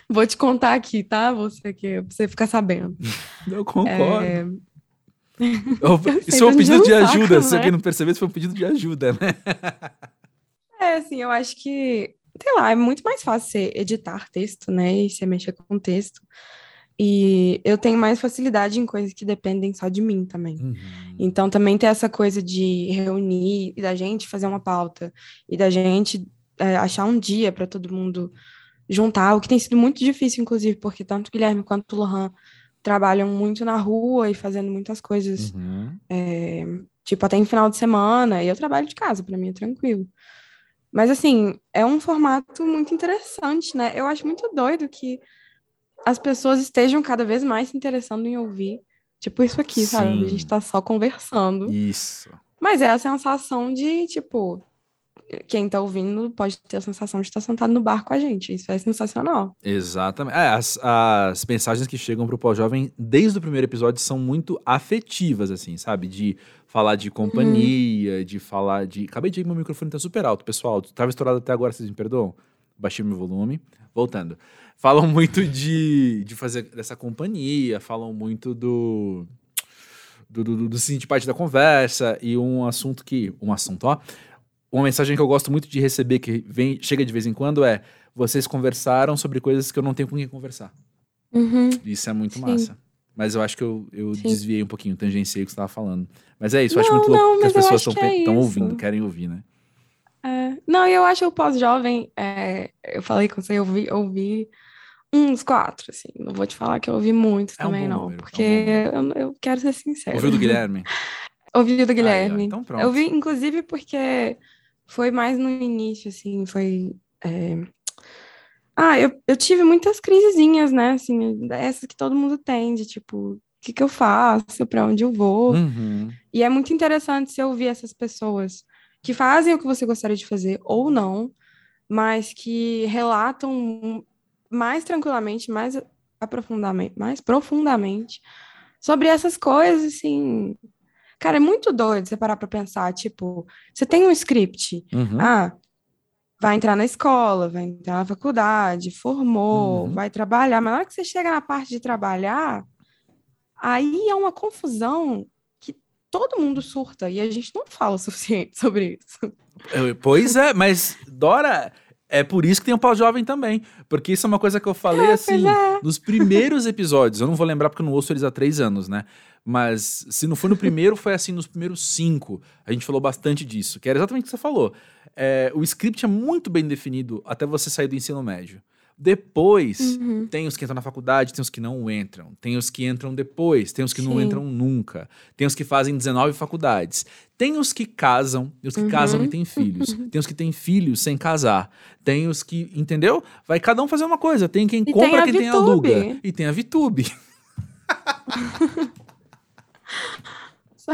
Speaker 2: Vou te contar aqui, tá? Você que você ficar sabendo.
Speaker 1: Eu concordo.
Speaker 2: É,
Speaker 1: Eu- isso foi um pedido de
Speaker 2: o saco,
Speaker 1: ajuda. Se
Speaker 2: né?
Speaker 1: alguém não percebeu, isso foi um pedido de ajuda, né?
Speaker 2: É, assim, eu acho que, sei lá, é muito mais fácil você editar texto, né? E você mexer com texto. E eu tenho mais facilidade em coisas que dependem só de mim também.
Speaker 1: Uhum.
Speaker 2: Então também tem essa coisa de reunir e da gente fazer uma pauta e da gente é, achar um dia para todo mundo juntar, o que tem sido muito difícil, inclusive, porque tanto o Guilherme quanto o Lohan trabalham muito na rua e fazendo muitas coisas,
Speaker 1: Uhum.
Speaker 2: é, tipo, até em final de semana, e eu trabalho de casa, para mim é tranquilo. Mas assim, é um formato muito interessante, né? Eu acho muito doido que as pessoas estejam cada vez mais se interessando em ouvir. Tipo isso aqui, sabe?
Speaker 1: Sim.
Speaker 2: A gente tá só conversando.
Speaker 1: Isso.
Speaker 2: Mas é a sensação de, tipo, quem tá ouvindo pode ter a sensação de estar sentado no bar com a gente. Isso é sensacional.
Speaker 1: Exatamente. É, as, as mensagens que chegam pro pós-jovem desde o primeiro episódio são muito afetivas, assim, sabe? De falar de companhia, de falar de. Acabei de ir, meu microfone tá super alto, pessoal. Tava estourado até agora, vocês me perdoam? Baixei meu volume. Voltando. Falam muito de, de fazer dessa companhia, falam muito do. Do, do, do se sentir parte da conversa e um assunto que. Um assunto, ó. Uma mensagem que eu gosto muito de receber, que vem, chega de vez em quando, é vocês conversaram sobre coisas que eu não tenho com quem conversar. Isso é muito
Speaker 2: Sim.
Speaker 1: massa. Mas eu acho que eu, eu
Speaker 2: Sim.
Speaker 1: desviei um pouquinho, tangenciei o que você estava falando. Mas é isso, eu acho
Speaker 2: Não,
Speaker 1: muito louco
Speaker 2: não,
Speaker 1: que as pessoas estão
Speaker 2: é
Speaker 1: ouvindo, querem ouvir, né?
Speaker 2: É, não, eu acho o pós-jovem, é, eu falei com você, eu ouvi, ouvi uns quatro, assim. Não vou te falar que eu ouvi muitos
Speaker 1: É um
Speaker 2: também,
Speaker 1: bom
Speaker 2: não.
Speaker 1: número, é um
Speaker 2: porque
Speaker 1: bom
Speaker 2: eu, eu quero ser sincera.
Speaker 1: Ouviu do Guilherme?
Speaker 2: Ouvi do Guilherme.
Speaker 1: então pronto.
Speaker 2: Eu vi, inclusive, porque foi mais no início, assim, foi. é, Ah, eu, eu tive muitas crisezinhas, né? Assim, essas que todo mundo tem, de tipo, o que que eu faço, pra onde eu vou.
Speaker 1: Uhum.
Speaker 2: E é muito interessante você ouvir essas pessoas que fazem o que você gostaria de fazer ou não, mas que relatam mais tranquilamente, mais aprofundamento, mais profundamente sobre essas coisas, assim. Cara, é muito doido você parar pra pensar, tipo, você tem um script,
Speaker 1: Uhum.
Speaker 2: ah, vai entrar na escola, vai entrar na faculdade, formou,
Speaker 1: Uhum.
Speaker 2: vai trabalhar, mas na hora que você chega na parte de trabalhar, aí é uma confusão que todo mundo surta e a gente não fala o suficiente sobre isso.
Speaker 1: Pois é, mas Dora, é por isso que tem o pós-jovem também. Porque isso é uma coisa que eu falei assim,
Speaker 2: pois é.
Speaker 1: nos primeiros episódios. Eu não vou lembrar porque eu não ouço eles há três anos, né? Mas se não foi no primeiro, foi assim nos primeiros cinco. A gente falou bastante disso, que era exatamente o que você falou. É, o script é muito bem definido até você sair do ensino médio. Depois,
Speaker 2: Uhum.
Speaker 1: tem os que entram na faculdade, tem os que não entram. Tem os que entram depois, tem os que não
Speaker 2: Sim.
Speaker 1: entram nunca. Tem os que fazem 19 faculdades. Tem os que casam, e os que
Speaker 2: Uhum.
Speaker 1: casam e têm filhos. Tem os que têm filhos sem casar. Tem os que, entendeu? Vai cada um fazer uma coisa. Tem quem
Speaker 2: tem
Speaker 1: compra,
Speaker 2: a
Speaker 1: quem tem
Speaker 2: VTube.
Speaker 1: aluga. E tem a VTube.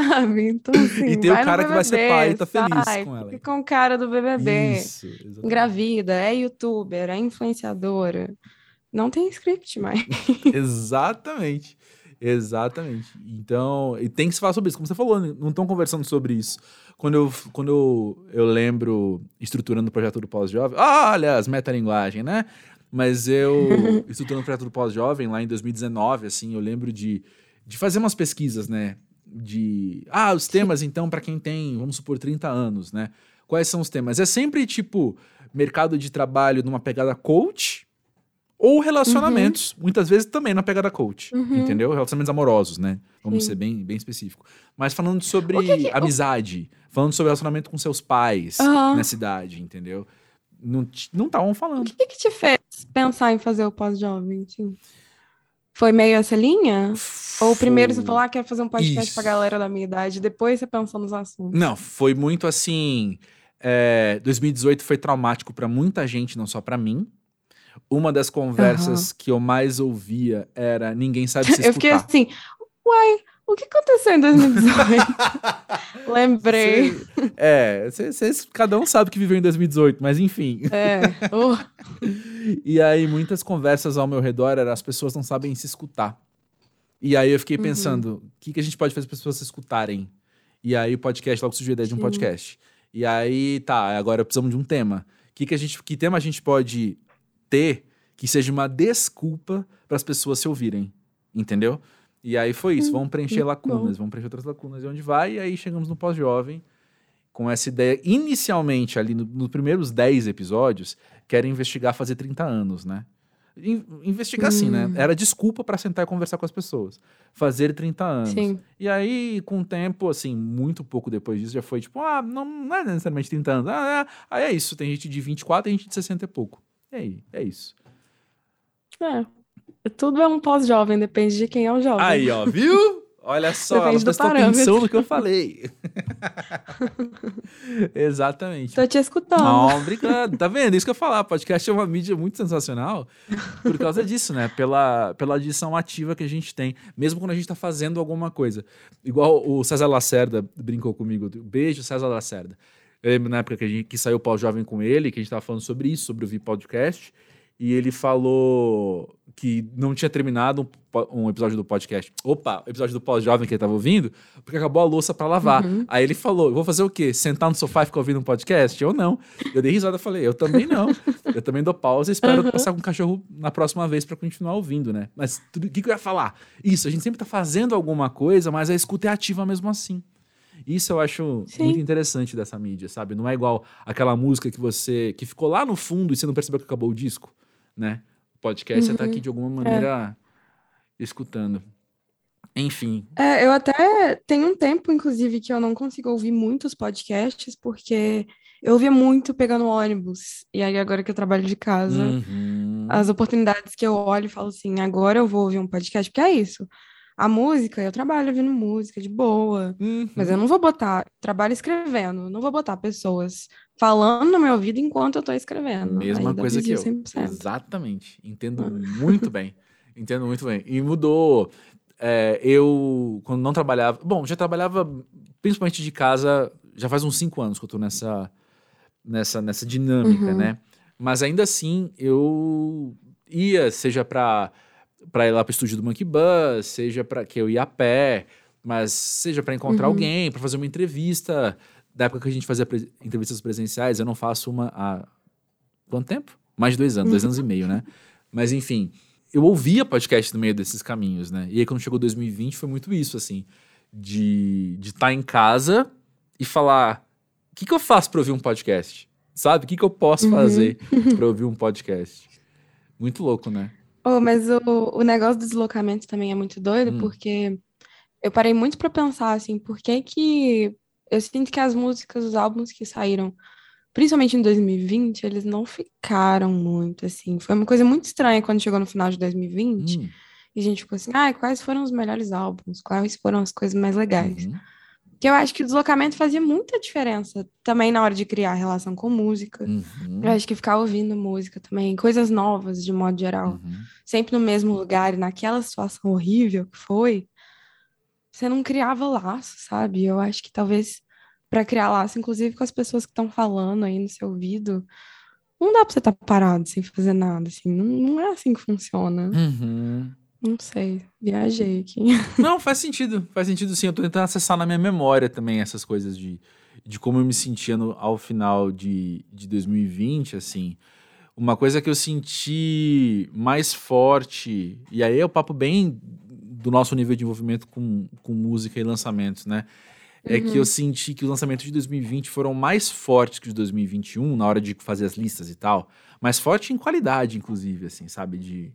Speaker 2: sabe? Então, assim,
Speaker 1: E tem o cara que vai ser
Speaker 2: BBB,
Speaker 1: pai e tá feliz
Speaker 2: sai,
Speaker 1: com ela.
Speaker 2: Fica com o cara do BBB,
Speaker 1: Isso, exatamente.
Speaker 2: engravida, é youtuber, é influenciadora. Não tem script mais.
Speaker 1: Exatamente. Exatamente. Então, e tem que se falar sobre isso. Como você falou, não estão conversando sobre isso. Quando eu, quando eu, eu lembro estruturando o projeto do pós-jovem, ah, aliás, metalinguagem, né? Mas eu, estruturando o projeto do pós-jovem lá em 2019, assim, eu lembro de, de fazer umas pesquisas, né? De, ah, os temas, então, para quem tem, vamos supor, 30 anos, né? Quais são os temas? É sempre, tipo, mercado de trabalho numa pegada coach, ou relacionamentos, muitas vezes também na pegada coach,
Speaker 2: Uhum.
Speaker 1: entendeu? Relacionamentos amorosos, né? Vamos
Speaker 2: Sim.
Speaker 1: ser bem, bem específico. Mas falando sobre
Speaker 2: que que-
Speaker 1: amizade, falando sobre relacionamento com seus pais
Speaker 2: Aham.
Speaker 1: nessa idade, entendeu? Não t- não estavam
Speaker 2: O
Speaker 1: falando.
Speaker 2: que que te fez pensar em fazer o pós-jovem? assim? Foi meio essa linha? Ou primeiro você falou, ah, quero fazer um podcast
Speaker 1: Isso.
Speaker 2: pra galera da minha idade, depois você pensou nos assuntos.
Speaker 1: Não, foi muito assim. é, 2018 foi traumático pra muita gente, não só pra mim. Uma das conversas que eu mais ouvia era ninguém sabe se
Speaker 2: Eu fiquei
Speaker 1: escutar.
Speaker 2: assim, uai, o que aconteceu em 2018? Lembrei.
Speaker 1: Cê- é, cê- cês- cada um sabe que viveu em 2018, mas enfim.
Speaker 2: É. Uh,
Speaker 1: E aí, muitas conversas ao meu redor eram as pessoas não sabem se escutar. E aí eu fiquei
Speaker 2: Uhum.
Speaker 1: pensando, o que, que a gente pode fazer para as pessoas se escutarem? E aí o podcast, logo surgiu a ideia de um
Speaker 2: Sim.
Speaker 1: podcast. E aí, tá, agora precisamos de um tema. Que, que, a gente, que tema a gente pode ter que seja uma desculpa para as pessoas se ouvirem? Entendeu? E aí foi isso, vamos preencher lacunas, vamos preencher outras lacunas e onde vai, e aí chegamos no pós-jovem com essa ideia. Inicialmente, ali no- nos primeiros 10 episódios, quero investigar fazer 30 anos, né? In- investigar assim, né?
Speaker 2: Hum.
Speaker 1: Era desculpa para sentar e conversar com as pessoas. Fazer 30 anos.
Speaker 2: sim.
Speaker 1: E aí, com o tempo, assim, muito pouco depois disso, já foi tipo, ah, não, não é necessariamente 30 anos. Ah, é, aí é isso, tem gente de 24 e gente de 60 e pouco. E aí, é isso.
Speaker 2: É. Tudo é um pós-jovem, depende de quem é o jovem.
Speaker 1: Aí, ó, viu? Olha só, ela
Speaker 2: Depende do
Speaker 1: prestou atenção no que eu falei. Exatamente.
Speaker 2: Tô te escutando.
Speaker 1: Não, obrigado. Tá vendo? Isso que eu falar. Podcast é uma mídia muito sensacional por causa disso, né? Pela, pela adição ativa que a gente tem, mesmo quando a gente tá fazendo alguma coisa. Igual o César Lacerda brincou comigo. Beijo, César Lacerda. Eu lembro na época que, a gente, que saiu o Pau-Jovem com ele, que a gente tava falando sobre isso, sobre o Vi Podcast, e ele falou que não tinha terminado um, um episódio do podcast. Opa, episódio do Pós-Jovem que ele tava ouvindo, porque acabou a louça pra lavar.
Speaker 2: Uhum.
Speaker 1: Aí ele falou: vou fazer o quê? Sentar no sofá e ficar ouvindo um podcast? Eu não. Eu dei risada e falei: eu também não. Eu também dou pausa e espero
Speaker 2: Uhum.
Speaker 1: passar com o cachorro na próxima vez pra continuar ouvindo, né? Mas o que, que eu ia falar? Isso, a gente sempre tá fazendo alguma coisa, mas a escuta é ativa mesmo assim. Isso eu acho
Speaker 2: Sim.
Speaker 1: muito interessante dessa mídia, sabe? Não é igual aquela música que você. que ficou lá no fundo e você não percebeu que acabou o disco, né? Podcast você tá
Speaker 2: Uhum.
Speaker 1: aqui de alguma maneira escutando. Enfim.
Speaker 2: É, eu até tenho um tempo, inclusive, que eu não consigo ouvir muitos podcasts, porque eu ouvia muito pegando ônibus. E aí, agora que eu trabalho de casa,
Speaker 1: Uhum.
Speaker 2: as oportunidades que eu olho e falo assim, agora eu vou ouvir um podcast, porque é isso. A música, eu trabalho ouvindo música de boa,
Speaker 1: Uhum.
Speaker 2: mas eu não vou botar, trabalho escrevendo, não vou botar pessoas falando no meu ouvido enquanto eu tô escrevendo.
Speaker 1: Mesma coisa que eu.
Speaker 2: desvio 100%.
Speaker 1: Exatamente. Entendo
Speaker 2: Ah.
Speaker 1: muito bem. Entendo muito bem. E mudou. É, eu, quando não trabalhava. Bom, já trabalhava principalmente de casa, já faz uns cinco anos que eu tô nessa, nessa, nessa dinâmica,
Speaker 2: Uhum.
Speaker 1: né? Mas ainda assim, eu ia, seja pra, pra ir lá pro estúdio do Monkey Bus, seja para que eu ia a pé, mas seja pra encontrar
Speaker 2: Uhum.
Speaker 1: alguém, pra fazer uma entrevista. Da época que a gente fazia pre- entrevistas presenciais, eu não faço uma há quanto tempo? Mais de dois anos, dois anos e meio, né? Mas enfim, eu ouvia podcast no meio desses caminhos, né? E aí quando chegou 2020 foi muito isso, assim, de estar em casa e falar: o que, que eu faço pra ouvir um podcast? Sabe? O que, que eu posso
Speaker 2: Uhum.
Speaker 1: fazer pra ouvir um podcast? Muito louco, né?
Speaker 2: Oh, mas o, o negócio do deslocamento também é muito doido,
Speaker 1: Hum.
Speaker 2: porque eu parei muito pra pensar assim, por que que eu sinto que as músicas, os álbuns que saíram, principalmente em 2020, eles não ficaram muito assim. Foi uma coisa muito estranha quando chegou no final de 2020
Speaker 1: Hum,
Speaker 2: e a gente ficou assim, ah, quais foram os melhores álbuns? Quais foram as coisas mais legais?
Speaker 1: uhum,
Speaker 2: Porque eu acho que o deslocamento fazia muita diferença também na hora de criar relação com música.
Speaker 1: uhum,
Speaker 2: Eu acho que ficar ouvindo música também, coisas novas de modo geral
Speaker 1: uhum.
Speaker 2: sempre no mesmo lugar e naquela situação horrível que foi, você não criava laço, sabe? Eu acho que talvez para criar laço, inclusive com as pessoas que estão falando aí no seu ouvido, não dá pra você estar tá parado sem fazer nada, assim. Não, não é assim que funciona.
Speaker 1: Uhum.
Speaker 2: Não sei, viajei aqui.
Speaker 1: Não, faz sentido. Faz sentido sim. Eu tô tentando acessar na minha memória também essas coisas de, de como eu me sentia no, ao final de, de 2020, assim. Uma coisa que eu senti mais forte, e aí é o papo bem do nosso nível de envolvimento com, com música e lançamentos, né? É uhum. que eu senti que os lançamentos de 2020 foram mais fortes que os de 2021 na hora de fazer as listas e tal. Mais forte em qualidade, inclusive, assim, sabe? De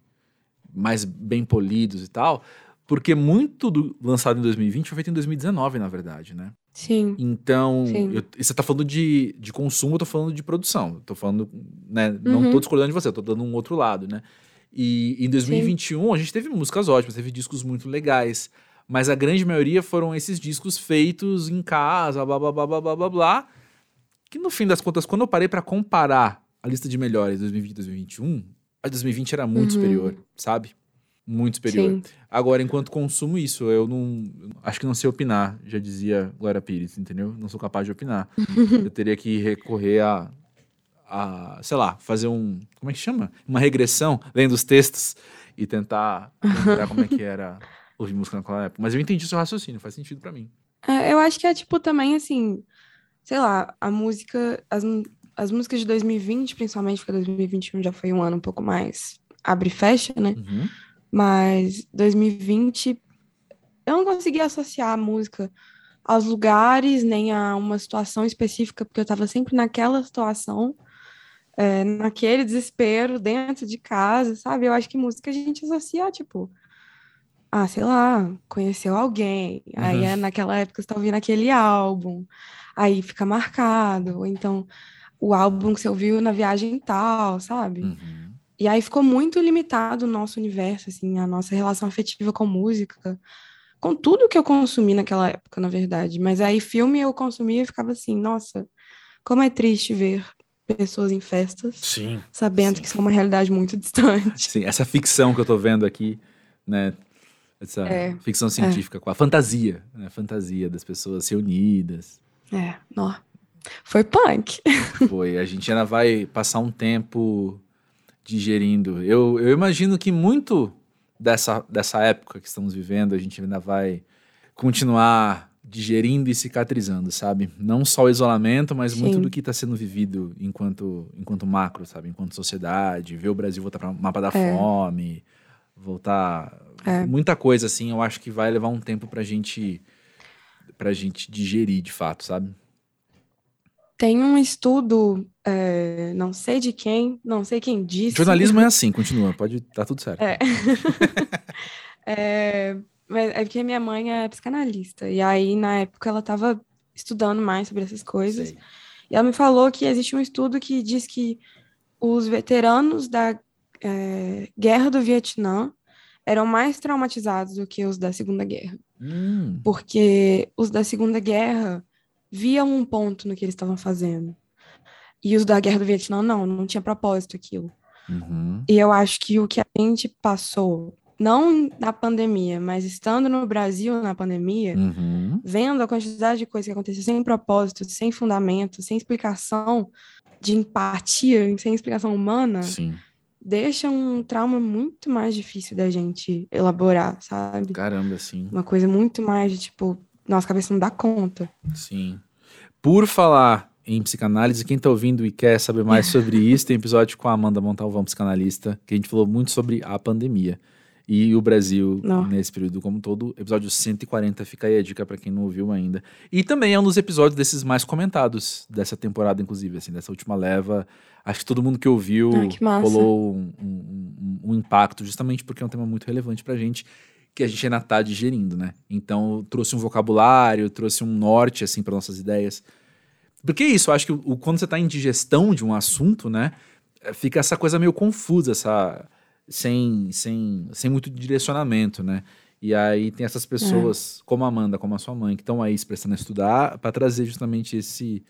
Speaker 1: mais bem polidos e tal. Porque muito do lançado em 2020 foi feito em 2019, na verdade, né?
Speaker 2: Sim.
Speaker 1: Então, Sim. Eu, você tá falando de, de consumo, eu tô falando de produção. Eu tô falando, né? Não uhum. tô discordando de você, eu tô dando um outro lado, né? E em 2021 Sim. a gente teve músicas ótimas, teve discos muito legais. Mas a grande maioria foram esses discos feitos em casa, blá blá blá blá blá blá blá. Que no fim das contas, quando eu parei para comparar a lista de melhores 2020 e 2021, a 2020 era muito uhum. superior, sabe? Muito superior. Sim. Agora, enquanto consumo isso, eu não. Acho que não sei opinar, já dizia Glória Pires, entendeu? Não sou capaz de opinar. eu teria que recorrer a, a. Sei lá, fazer um. Como é que chama? Uma regressão, lendo os textos e tentar lembrar como é que era ouvir música naquela época. Mas eu entendi seu raciocínio, faz sentido para mim.
Speaker 2: É, eu acho que é tipo também assim, sei lá, a música, as, as músicas de 2020, principalmente, porque 2021 já foi um ano um pouco mais abre e fecha, né? Uhum. Mas 2020 eu não consegui associar a música aos lugares, nem a uma situação específica, porque eu estava sempre naquela situação, é, naquele desespero, dentro de casa, sabe? Eu acho que música a gente associa, tipo, ah, sei lá, conheceu alguém, uhum. aí é naquela época você tá ouvindo aquele álbum, aí fica marcado, ou então o álbum que você ouviu na viagem tal, sabe? Uhum. E aí ficou muito limitado o nosso universo, assim, a nossa relação afetiva com música, com tudo que eu consumi naquela época, na verdade. Mas aí filme eu consumia e ficava assim, nossa, como é triste ver pessoas em festas,
Speaker 1: sim,
Speaker 2: sabendo
Speaker 1: sim.
Speaker 2: que isso é uma realidade muito distante.
Speaker 1: Sim, essa ficção que eu tô vendo aqui, né, essa é, ficção é. científica, é. com a fantasia, né? A fantasia das pessoas se unidas.
Speaker 2: É, ó. Foi punk.
Speaker 1: Foi. A gente ainda vai passar um tempo digerindo. Eu, eu imagino que muito dessa, dessa época que estamos vivendo, a gente ainda vai continuar digerindo e cicatrizando, sabe? Não só o isolamento, mas Sim. muito do que está sendo vivido enquanto, enquanto macro, sabe? Enquanto sociedade, ver o Brasil voltar para o mapa da é. fome, voltar é. Muita coisa, assim, eu acho que vai levar um tempo pra gente, pra gente digerir de fato, sabe?
Speaker 2: Tem um estudo, é, não sei de quem, não sei quem disse.
Speaker 1: Jornalismo é assim, continua, pode, tá tudo certo.
Speaker 2: É. é, é porque minha mãe é psicanalista, e aí na época ela estava estudando mais sobre essas coisas, sei. e ela me falou que existe um estudo que diz que os veteranos da é, Guerra do Vietnã eram mais traumatizados do que os da Segunda Guerra.
Speaker 1: Hum.
Speaker 2: Porque os da Segunda Guerra viam um ponto no que eles estavam fazendo. E os da Guerra do Vietnã, não, não tinha propósito aquilo.
Speaker 1: Uhum.
Speaker 2: E eu acho que o que a gente passou, não na pandemia, mas estando no Brasil na pandemia,
Speaker 1: uhum.
Speaker 2: vendo a quantidade de coisas que aconteceu sem propósito, sem fundamento, sem explicação de empatia, sem explicação humana,
Speaker 1: Sim
Speaker 2: deixa um trauma muito mais difícil da gente elaborar, sabe?
Speaker 1: Caramba, sim.
Speaker 2: Uma coisa muito mais de tipo, nossa cabeça não dá conta.
Speaker 1: Sim. Por falar em psicanálise, quem tá ouvindo e quer saber mais sobre isso, tem episódio com a Amanda Montalvão, psicanalista, que a gente falou muito sobre a pandemia e o Brasil não. nesse período como todo. Episódio 140, fica aí a dica para quem não ouviu ainda. E também é um dos episódios desses mais comentados dessa temporada, inclusive, assim, dessa última leva. Acho que todo mundo que ouviu
Speaker 2: ah, que
Speaker 1: rolou um, um, um, impacto, justamente porque é um tema muito relevante pra gente, que a gente ainda tá digerindo, né? Então, trouxe um vocabulário, trouxe um norte, assim, para nossas ideias. Porque é isso, eu acho que o, quando você tá em digestão de um assunto, né, fica essa coisa meio confusa, essa sem, sem, sem muito direcionamento, né? E aí tem essas pessoas, é. como a Amanda, como a sua mãe, que estão aí se prestando a estudar para trazer justamente esse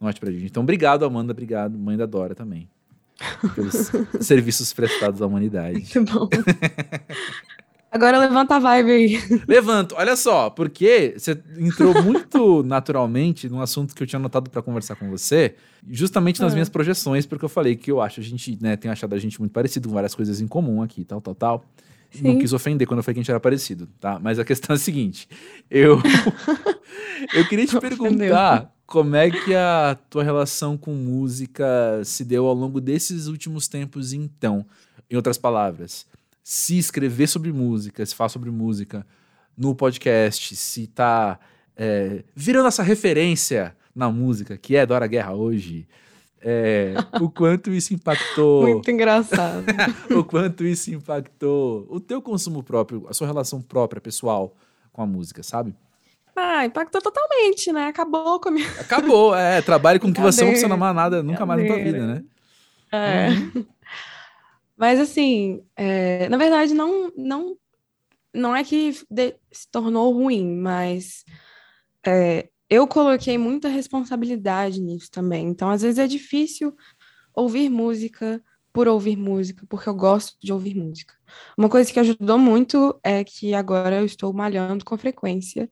Speaker 1: norte pra gente. Então, obrigado, Amanda, obrigado, mãe da Dora também. Pelos serviços prestados à humanidade.
Speaker 2: Muito bom. Agora levanta a vibe aí.
Speaker 1: Levanto, olha só, porque você entrou muito naturalmente num assunto que eu tinha anotado para conversar com você, justamente nas
Speaker 2: Ah.
Speaker 1: minhas projeções, porque eu falei que eu acho a gente, né, tem achado a gente muito parecido, com várias coisas em comum aqui, tal, tal, tal. Não
Speaker 2: Sim.
Speaker 1: quis ofender quando eu falei que a gente era parecido, tá? Mas a questão é a seguinte, eu eu queria te perguntar como é que a tua relação com música se deu ao longo desses últimos tempos, então. Em outras palavras, se escrever sobre música, se falar sobre música no podcast, se tá é, virando essa referência na música, que é Dora Guerra hoje, é, o quanto isso impactou,
Speaker 2: Muito engraçado.
Speaker 1: o quanto isso impactou o teu consumo próprio, a sua relação própria, pessoal, com a música, sabe?
Speaker 2: ah, impactou totalmente, né? Acabou com a minha.
Speaker 1: Acabou, é, trabalhe com o que você não precisa amar nada nunca mais na tua vida, né?
Speaker 2: É. Mas assim, é, na verdade, não, não, não é que de- se tornou ruim, mas é, eu coloquei muita responsabilidade nisso também. Então, às vezes é difícil ouvir música por ouvir música, porque eu gosto de ouvir música. Uma coisa que ajudou muito é que agora eu estou malhando com frequência.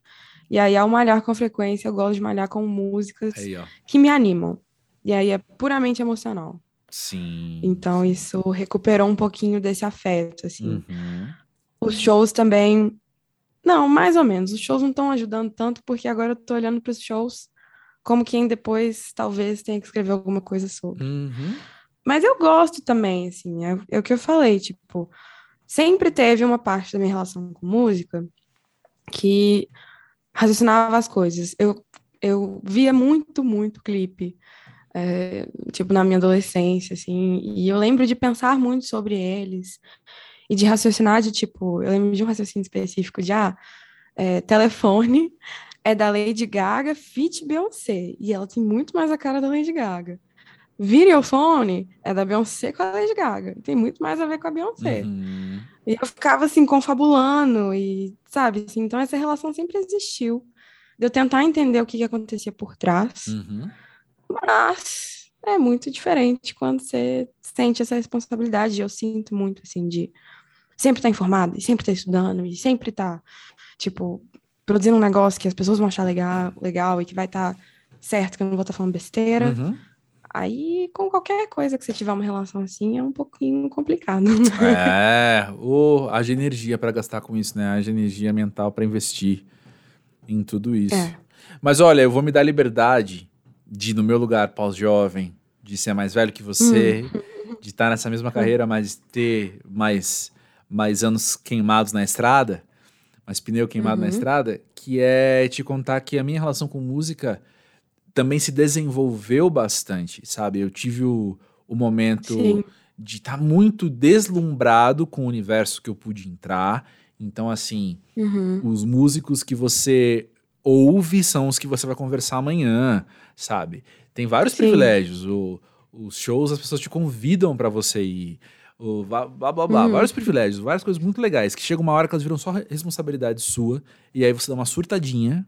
Speaker 2: E aí, ao malhar com frequência, eu gosto de malhar com músicas
Speaker 1: Aí,
Speaker 2: que me animam. E aí é puramente emocional.
Speaker 1: Sim.
Speaker 2: Então, isso recuperou um pouquinho desse afeto, assim.
Speaker 1: Uhum.
Speaker 2: Os shows também. Não, mais ou menos. Os shows não estão ajudando tanto, porque agora eu tô olhando para os shows como quem depois talvez tenha que escrever alguma coisa sobre.
Speaker 1: Uhum.
Speaker 2: Mas eu gosto também, assim, é, é o que eu falei, tipo, sempre teve uma parte da minha relação com música que raciocinava as coisas. Eu, eu via muito, muito clipe, é, tipo, na minha adolescência, assim, e eu lembro de pensar muito sobre eles e de raciocinar de, tipo, eu lembro de um raciocínio específico de, ah, é, telefone é da Lady Gaga feat Beyoncé, e ela tem muito mais a cara da Lady Gaga. Videofone é da Beyoncé com a Lady Gaga. Tem muito mais a ver com a Beyoncé.
Speaker 1: Uhum.
Speaker 2: E eu ficava assim, confabulando, e sabe, assim, então essa relação sempre existiu. De eu tentar entender o que, que acontecia por trás,
Speaker 1: Uhum.
Speaker 2: Mas é muito diferente quando você sente essa responsabilidade. Eu sinto muito, assim, de sempre estar informado, e sempre estar estudando, e sempre estar, tipo, produzindo um negócio que as pessoas vão achar legal, legal e que vai estar certo, que eu não vou estar falando besteira.
Speaker 1: Uhum.
Speaker 2: Aí, com qualquer coisa que você tiver uma relação assim, é um pouquinho complicado.
Speaker 1: É, ou haja energia para gastar com isso, né? Haja energia mental para investir em tudo isso.
Speaker 2: É.
Speaker 1: Mas olha, eu vou me dar liberdade de, no meu lugar, pós-jovem, de ser mais velho que você, de estar nessa mesma carreira, mas ter mais, mais anos queimados na estrada, mais pneu queimado na
Speaker 2: Uhum.
Speaker 1: estrada, que é te contar que a minha relação com música também se desenvolveu bastante, sabe? Eu tive o, o momento
Speaker 2: Sim.
Speaker 1: de estar muito deslumbrado com o universo que eu pude entrar. Então, assim,
Speaker 2: Uhum.
Speaker 1: os músicos que você ouve são os que você vai conversar amanhã, sabe? Tem vários
Speaker 2: Sim.
Speaker 1: privilégios. O- os shows, as pessoas te convidam pra você ir. O blá, blá, blá.
Speaker 2: Uhum.
Speaker 1: Vários privilégios, várias coisas muito legais. Que chega uma hora que elas viram só re- responsabilidade sua. E aí você dá uma surtadinha.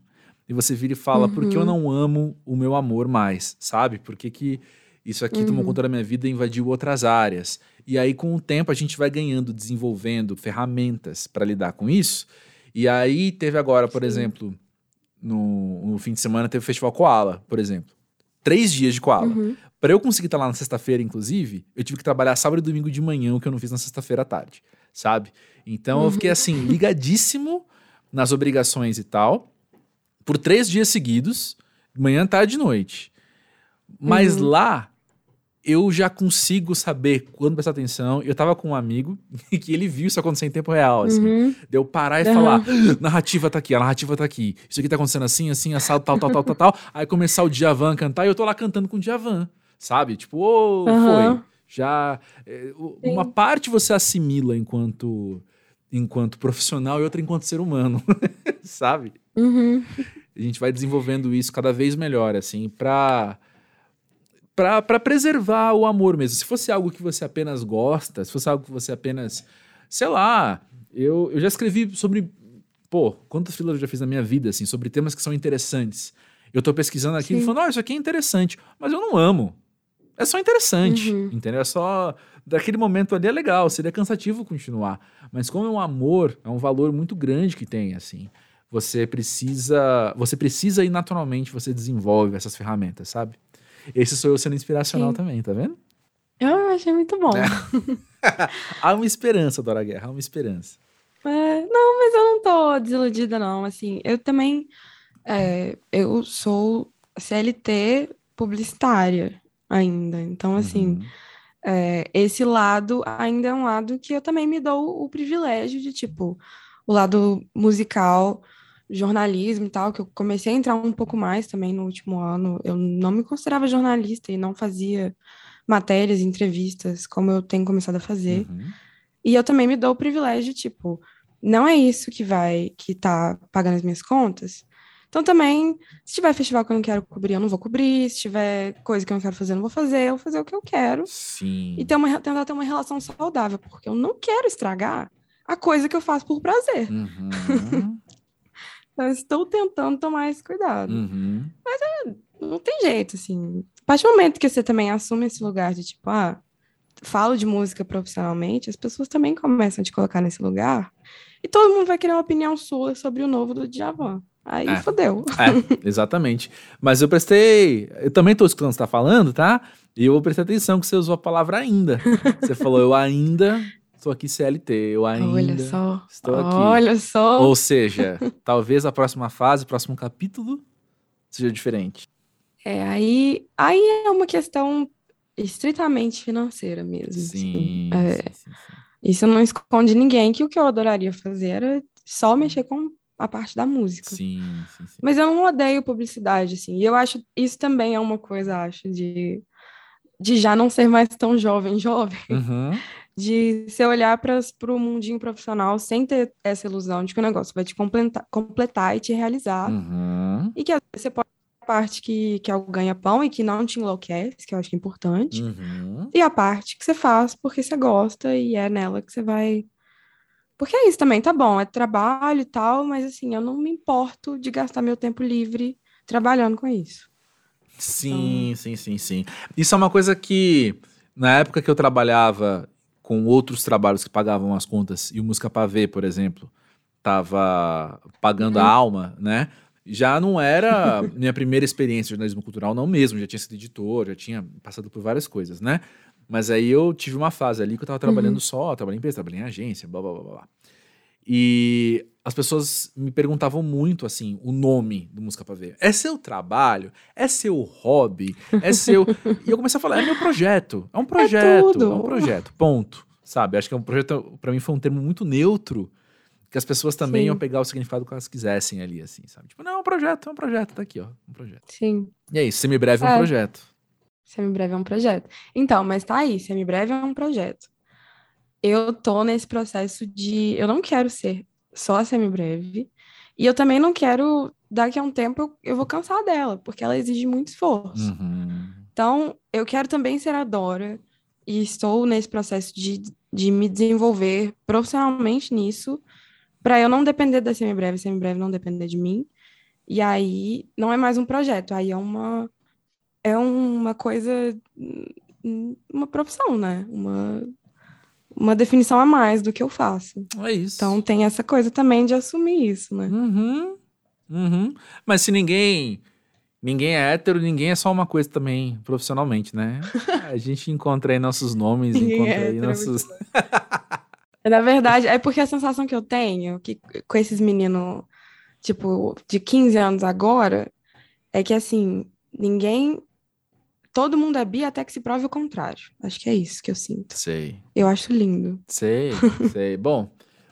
Speaker 1: E você vira e fala, por que eu
Speaker 2: Uhum.
Speaker 1: não amo o meu amor mais, sabe? Por que, que isso aqui tomou
Speaker 2: Uhum.
Speaker 1: conta da minha vida e invadiu outras áreas? E aí, com o tempo, a gente vai ganhando, desenvolvendo ferramentas para lidar com isso. E aí, teve agora, por
Speaker 2: Sim.
Speaker 1: exemplo, no, no fim de semana, teve o Festival Koala, por exemplo. Três dias de Koala.
Speaker 2: Uhum.
Speaker 1: Pra eu conseguir estar lá na sexta-feira, inclusive, eu tive que trabalhar sábado e domingo de manhã, o que eu não fiz na sexta-feira à tarde, sabe? Então eu
Speaker 2: Uhum.
Speaker 1: fiquei assim, ligadíssimo nas obrigações e tal, por três dias seguidos, manhã, tarde e noite. Mas
Speaker 2: Uhum.
Speaker 1: lá eu já consigo saber quando prestar atenção. Eu tava com um amigo que ele viu isso acontecer em tempo real, assim.
Speaker 2: Uhum.
Speaker 1: De eu parar e
Speaker 2: Aham.
Speaker 1: falar, "Ah, narrativa tá aqui, a narrativa tá aqui. Isso aqui tá acontecendo assim, assim, assado, tal, tal, tal, tal, tal. Aí começar o Djavan a cantar e eu tô lá cantando com o Djavan, sabe? Tipo, ô,
Speaker 2: Aham.
Speaker 1: foi. Já, é, uma parte você assimila enquanto, enquanto profissional e outra enquanto ser humano, sabe?
Speaker 2: Uhum.
Speaker 1: A gente vai desenvolvendo isso cada vez melhor, assim, pra, pra, pra preservar o amor mesmo. Se fosse algo que você apenas gosta, se fosse algo que você apenas, sei lá, eu, eu já escrevi sobre, pô, quantos thrillers eu já fiz na minha vida, assim, sobre temas que são interessantes. Eu tô pesquisando aquilo e
Speaker 2: Sim.
Speaker 1: falando, ó, isso aqui é interessante, mas eu não amo. É só interessante,
Speaker 2: Uhum.
Speaker 1: entendeu? É só. daquele momento ali é legal, seria cansativo continuar. Mas como é um amor, é um valor muito grande que tem, assim. Você precisa, você precisa e naturalmente você desenvolve essas ferramentas, sabe? Esse sou eu sendo inspiracional Sim. também, tá vendo?
Speaker 2: Eu achei muito bom. É.
Speaker 1: há uma esperança, Dora Guerra, há uma esperança.
Speaker 2: É, não, mas eu não tô desiludida, não. Assim, eu também. É, eu sou CLT publicitária ainda. Então, assim, uhum. é, esse lado ainda é um lado que eu também me dou o privilégio de, tipo, o lado musical, jornalismo e tal, que eu comecei a entrar um pouco mais também no último ano. Eu não me considerava jornalista e não fazia matérias, entrevistas, como eu tenho começado a fazer. Uhum. E eu também me dou o privilégio, tipo, não é isso que vai, que tá pagando as minhas contas. Então também, se tiver festival que eu não quero cobrir, eu não vou cobrir. Se tiver coisa que eu não quero fazer, eu não vou fazer. Eu vou fazer o que eu quero.
Speaker 1: Sim.
Speaker 2: E ter uma, tentar ter uma relação saudável, porque eu não quero estragar a coisa que eu faço por prazer. Uhum. então, estou tentando tomar esse cuidado. Uhum. Mas é, não tem jeito, assim. A partir do momento que você também assume esse lugar de tipo, ah, falo de música profissionalmente, as pessoas também começam a te colocar nesse lugar. E todo mundo vai querer uma opinião sua sobre o novo do Djavan. Aí é, fodeu.
Speaker 1: É, exatamente. Mas eu prestei. Eu também estou escutando o que você está falando, tá? E eu prestei atenção que você usou a palavra ainda. Você falou, eu ainda estou aqui CLT, eu ainda
Speaker 2: Olha só.
Speaker 1: estou aqui.
Speaker 2: Olha só.
Speaker 1: Ou seja, talvez a próxima fase, o próximo capítulo seja diferente.
Speaker 2: É, aí, aí é uma questão estritamente financeira mesmo.
Speaker 1: Sim, assim. é, sim, sim, sim.
Speaker 2: Isso não esconde ninguém que o que eu adoraria fazer era só mexer com a parte da música.
Speaker 1: Sim, sim, sim.
Speaker 2: Mas eu não odeio publicidade, assim. E eu acho isso também é uma coisa, acho, de, de já não ser mais tão jovem, jovem.
Speaker 1: Uhum.
Speaker 2: De você olhar para o mundinho profissional sem ter essa ilusão de que o negócio vai te completar, completar e te realizar.
Speaker 1: Uhum.
Speaker 2: E que você pode a parte que, que é o ganha-pão e que não te enlouquece, que eu acho que é importante.
Speaker 1: Uhum.
Speaker 2: E a parte que você faz porque você gosta e é nela que você vai porque é isso também, tá bom, é trabalho e tal, mas assim, eu não me importo de gastar meu tempo livre trabalhando com isso.
Speaker 1: Sim, então... sim, sim, sim. Isso é uma coisa que, na época que eu trabalhava com outros trabalhos que pagavam as contas, e o Música Pavê, por exemplo, tava pagando uhum. a alma, né? Já não era minha primeira experiência de jornalismo cultural, não mesmo. Já tinha sido editor, já tinha passado por várias coisas, né? Mas aí eu tive uma fase ali que eu tava trabalhando uhum. só, trabalhando em empresa, trabalhando em agência, blá, blá, blá, blá. E as pessoas me perguntavam muito, assim, o nome do Música Pra Ver. É seu trabalho? É seu hobby? É seu... e eu comecei a falar, é meu projeto. É um é projeto. É, é um projeto, ponto. Sabe? Acho que é um projeto, para mim foi um termo muito neutro, que as pessoas também Sim. iam pegar o significado que elas quisessem ali, assim, sabe? Tipo, não, é um projeto, é um projeto, tá aqui, ó, um projeto.
Speaker 2: Sim.
Speaker 1: E é isso, semibreve é um é. projeto.
Speaker 2: Semibreve é um projeto. Então, mas tá aí, semibreve é um projeto. Eu tô nesse processo de. Eu não quero ser só semibreve. E eu também não quero. Daqui a um tempo eu, vou cansar dela, porque ela exige muito esforço.
Speaker 1: Uhum.
Speaker 2: Então, eu quero também ser a Dora. E estou nesse processo de, de me desenvolver profissionalmente nisso, para eu não depender da semibreve, semibreve não depender de mim. E aí não é mais um projeto, aí é uma é uma coisa, uma profissão, né? Uma, uma definição a mais do que eu faço.
Speaker 1: É isso.
Speaker 2: Então tem essa coisa também de assumir isso, né?
Speaker 1: Uhum. Uhum. Mas se ninguém ninguém é hétero, ninguém é só uma coisa também profissionalmente, né? A gente encontra aí nossos nomes, encontra é aí nossos.
Speaker 2: Na verdade, é porque a sensação que eu tenho que com esses meninos, tipo, de 15 anos agora, é que assim, ninguém todo mundo é bi até que se prove o contrário. Acho que é isso que eu sinto.
Speaker 1: Sei.
Speaker 2: Eu acho lindo.
Speaker 1: Sei, sei. Bom,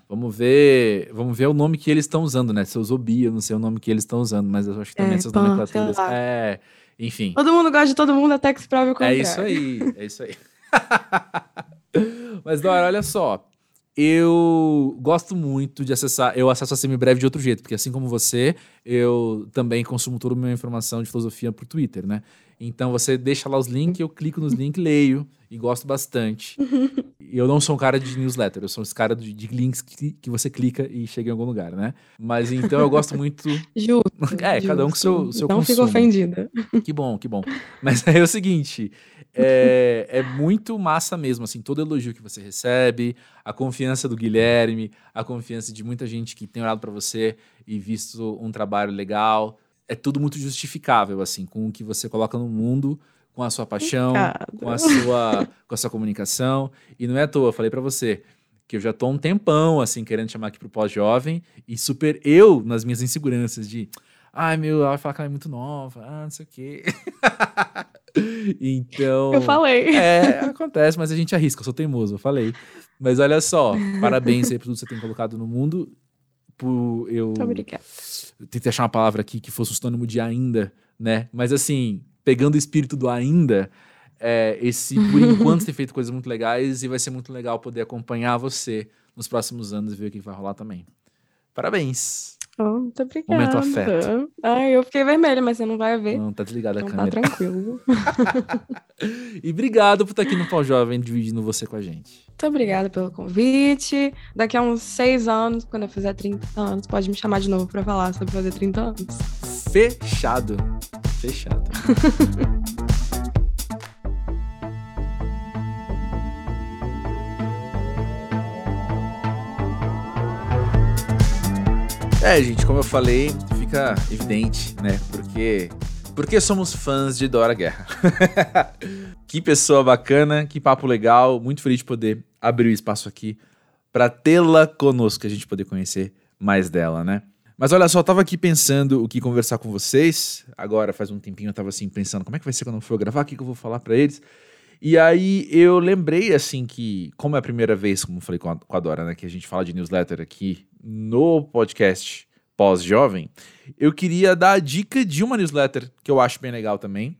Speaker 1: vamos ver, vamos ver o nome que eles estão usando, né? Se eu usou bi, eu não sei o nome que eles estão usando, mas eu acho que também é, essas pô, nomenclaturas. É, enfim.
Speaker 2: Todo mundo gosta de todo mundo até que se prove o contrário.
Speaker 1: É isso aí, é isso aí. mas Dora, olha só. Eu gosto muito de acessar. Eu acesso a semibreve de outro jeito, porque assim como você, eu também consumo toda a minha informação de filosofia por Twitter, né? Então você deixa lá os links, eu clico nos links, leio e gosto bastante. eu não sou um cara de newsletter, eu sou esse cara de, de links que, que você clica e chega em algum lugar, né? Mas então eu gosto muito.
Speaker 2: Justo.
Speaker 1: É,
Speaker 2: justo.
Speaker 1: cada um com seu, seu
Speaker 2: Não
Speaker 1: consumo.
Speaker 2: fico ofendida.
Speaker 1: Que bom, que bom. Mas é o seguinte, é, é muito massa mesmo, assim, todo elogio que você recebe, a confiança do Guilherme, a confiança de muita gente que tem olhado para você e visto um trabalho legal, é tudo muito justificável, assim, com o que você coloca no mundo, com a sua paixão, com a sua, com a sua comunicação. E não é à toa, eu falei para você que eu já tô há um tempão, assim, querendo chamar aqui pro pós-jovem e super eu nas minhas inseguranças de ai, meu, ela vai falar que ela é muito nova, ah, não sei o quê. então.
Speaker 2: Eu falei.
Speaker 1: É, acontece, mas a gente arrisca, eu sou teimoso, eu falei. Mas olha só, parabéns aí por tudo que você tem colocado no mundo. Por eu
Speaker 2: Muito obrigada.
Speaker 1: Tentei achar uma palavra aqui que fosse um sinônimo de ainda, né? Mas assim, pegando o espírito do ainda, é, esse, por enquanto, tem feito coisas muito legais e vai ser muito legal poder acompanhar você nos próximos anos e ver o que vai rolar também. Parabéns!
Speaker 2: Oh, muito obrigada.
Speaker 1: Momento afeto.
Speaker 2: Ai, eu fiquei vermelha, mas você não vai ver.
Speaker 1: Não, tá desligada a
Speaker 2: Então tá
Speaker 1: câmera.
Speaker 2: tranquilo.
Speaker 1: E obrigado por estar aqui no Pau Jovem dividindo você com a gente.
Speaker 2: Muito obrigada pelo convite. Daqui a uns seis anos, quando eu fizer 30 anos, pode me chamar de novo pra falar sobre fazer 30 anos.
Speaker 1: Fechado. Fechado. É, gente, como eu falei, fica evidente, né? Porque porque somos fãs de Dora Guerra. que pessoa bacana, que papo legal, muito feliz de poder abrir o espaço aqui para tê-la conosco, a gente poder conhecer mais dela, né? Mas olha só, eu tava aqui pensando o que conversar com vocês. Agora, faz um tempinho, eu tava assim, pensando como é que vai ser quando eu for gravar, o que, que eu vou falar para eles. E aí eu lembrei, assim, que, como é a primeira vez, como falei com a, com a Dora, né, que a gente fala de newsletter aqui no podcast pós-jovem, eu queria dar a dica de uma newsletter que eu acho bem legal também,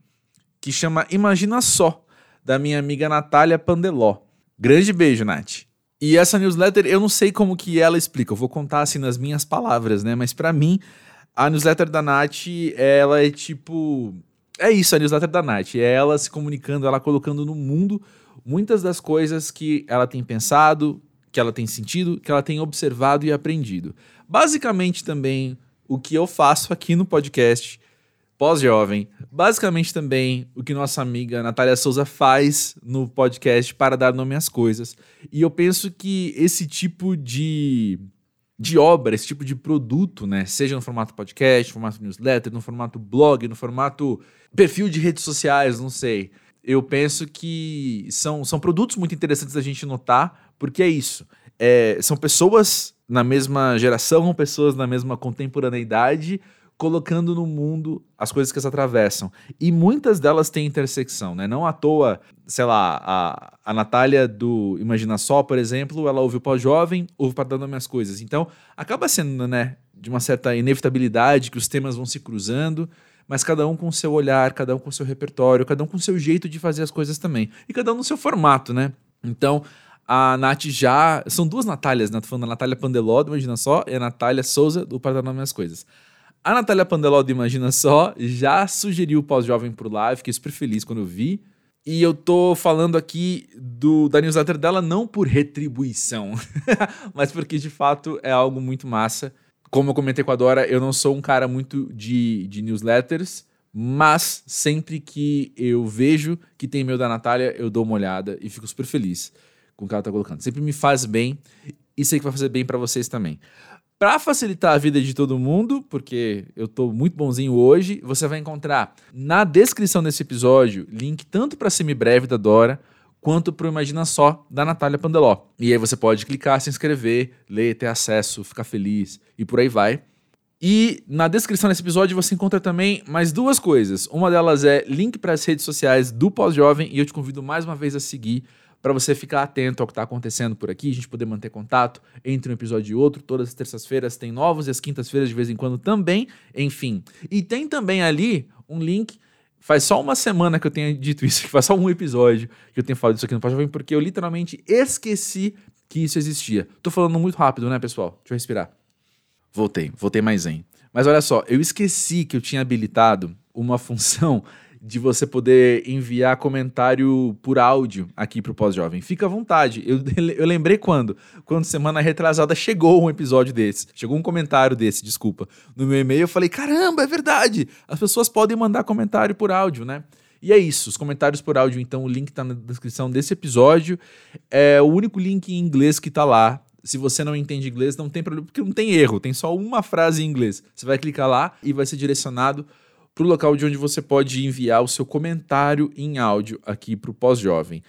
Speaker 1: que chama Imagina Só, da minha amiga Natália Pandeló. Grande beijo, Nath. E essa newsletter, eu não sei como que ela explica, eu vou contar assim nas minhas palavras, né? Mas pra mim, a newsletter da Nath, ela é tipo. É isso, a newsletter da Nath. É ela se comunicando, ela colocando no mundo muitas das coisas que ela tem pensado, que ela tem sentido, que ela tem observado e aprendido. Basicamente também o que eu faço aqui no podcast pós-jovem. Basicamente também o que nossa amiga Natália Souza faz no podcast para dar nome às coisas. E eu penso que esse tipo de, de obra, esse tipo de produto, né, seja no formato podcast, no formato newsletter, no formato blog, no formato perfil de redes sociais, não sei. Eu penso que são, são produtos muito interessantes da gente notar, porque é isso. É, são pessoas na mesma geração, pessoas na mesma contemporaneidade, colocando no mundo as coisas que as atravessam. E muitas delas têm intersecção, né? Não à toa, sei lá, a, a Natália do Imagina Só, por exemplo, ela ouve o pós-jovem, ouve para nome às coisas. Então, acaba sendo, né, de uma certa inevitabilidade que os temas vão se cruzando, mas cada um com seu olhar, cada um com seu repertório, cada um com seu jeito de fazer as coisas também. E cada um no seu formato, né? Então, a Nath já. São duas Natálias, né? Tô falando da Natália Pandeló, do Imagina Só, e a Natália Souza, do Para às Coisas. A Natália Pandeló, do Imagina Só, já sugeriu o pós-jovem lá, eu fiquei super feliz quando eu vi. E eu tô falando aqui do, da newsletter dela não por retribuição, mas porque de fato é algo muito massa. Como eu comentei com a Dora, eu não sou um cara muito de, de newsletters, mas sempre que eu vejo que tem e-mail da Natália, eu dou uma olhada e fico super feliz com o que ela tá colocando. Sempre me faz bem e sei que vai fazer bem para vocês também. Para facilitar a vida de todo mundo, porque eu tô muito bonzinho hoje, você vai encontrar na descrição desse episódio link tanto para semibreve da Dora quanto para o Imagina Só da Natália Pandeló. E aí você pode clicar, se inscrever, ler, ter acesso, ficar feliz e por aí vai. E na descrição desse episódio você encontra também mais duas coisas. Uma delas é link para as redes sociais do Pós-Jovem e eu te convido mais uma vez a seguir para você ficar atento ao que está acontecendo por aqui, a gente poder manter contato entre um episódio e outro. Todas as terças-feiras tem novos e as quintas-feiras de vez em quando também. Enfim. E tem também ali um link. Faz só uma semana que eu tenho dito isso, que faz só um episódio que eu tenho falado isso aqui no Pós-Jovem, porque eu literalmente esqueci que isso existia. Tô falando muito rápido, né, pessoal? Deixa eu respirar. Voltei, voltei mais em. Mas olha só, eu esqueci que eu tinha habilitado uma função de você poder enviar comentário por áudio aqui pro Pós-Jovem. Fica à vontade. Eu, eu lembrei quando? Quando semana retrasada chegou um episódio desse. Chegou um comentário desse, desculpa. No meu e-mail eu falei: caramba, é verdade. As pessoas podem mandar comentário por áudio, né? E é isso, os comentários por áudio, então o link tá na descrição desse episódio. É o único link em inglês que tá lá. Se você não entende inglês, não tem problema, porque não tem erro, tem só uma frase em inglês. Você vai clicar lá e vai ser direcionado para o local de onde você pode enviar o seu comentário em áudio aqui para o pós-jovem.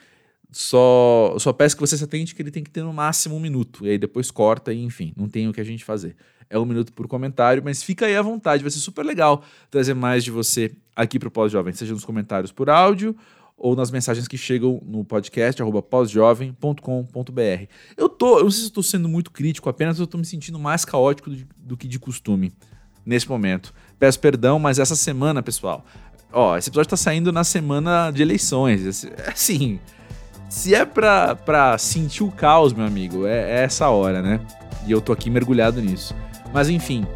Speaker 1: Só, só peço que você se atente que ele tem que ter no máximo um minuto. E aí depois corta e enfim, não tem o que a gente fazer. É um minuto por comentário, mas fica aí à vontade, vai ser super legal trazer mais de você aqui para o Pós-Jovem, seja nos comentários por áudio ou nas mensagens que chegam no podcast pósjovem.com.br. Eu tô, eu não sei se estou sendo muito crítico, apenas eu estou me sentindo mais caótico do, do que de costume nesse momento. Peço perdão, mas essa semana, pessoal, ó, esse episódio tá saindo na semana de eleições. Assim, se é pra, pra sentir o caos, meu amigo, é, é essa hora, né? E eu tô aqui mergulhado nisso. Mas enfim,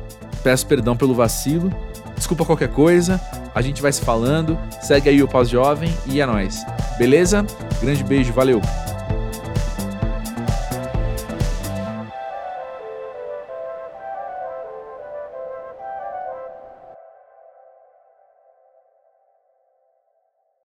Speaker 1: peço perdão pelo vacilo. Desculpa qualquer coisa, a gente vai se falando. Segue aí o Pós-Jovem e é nóis. Beleza? Grande beijo, valeu!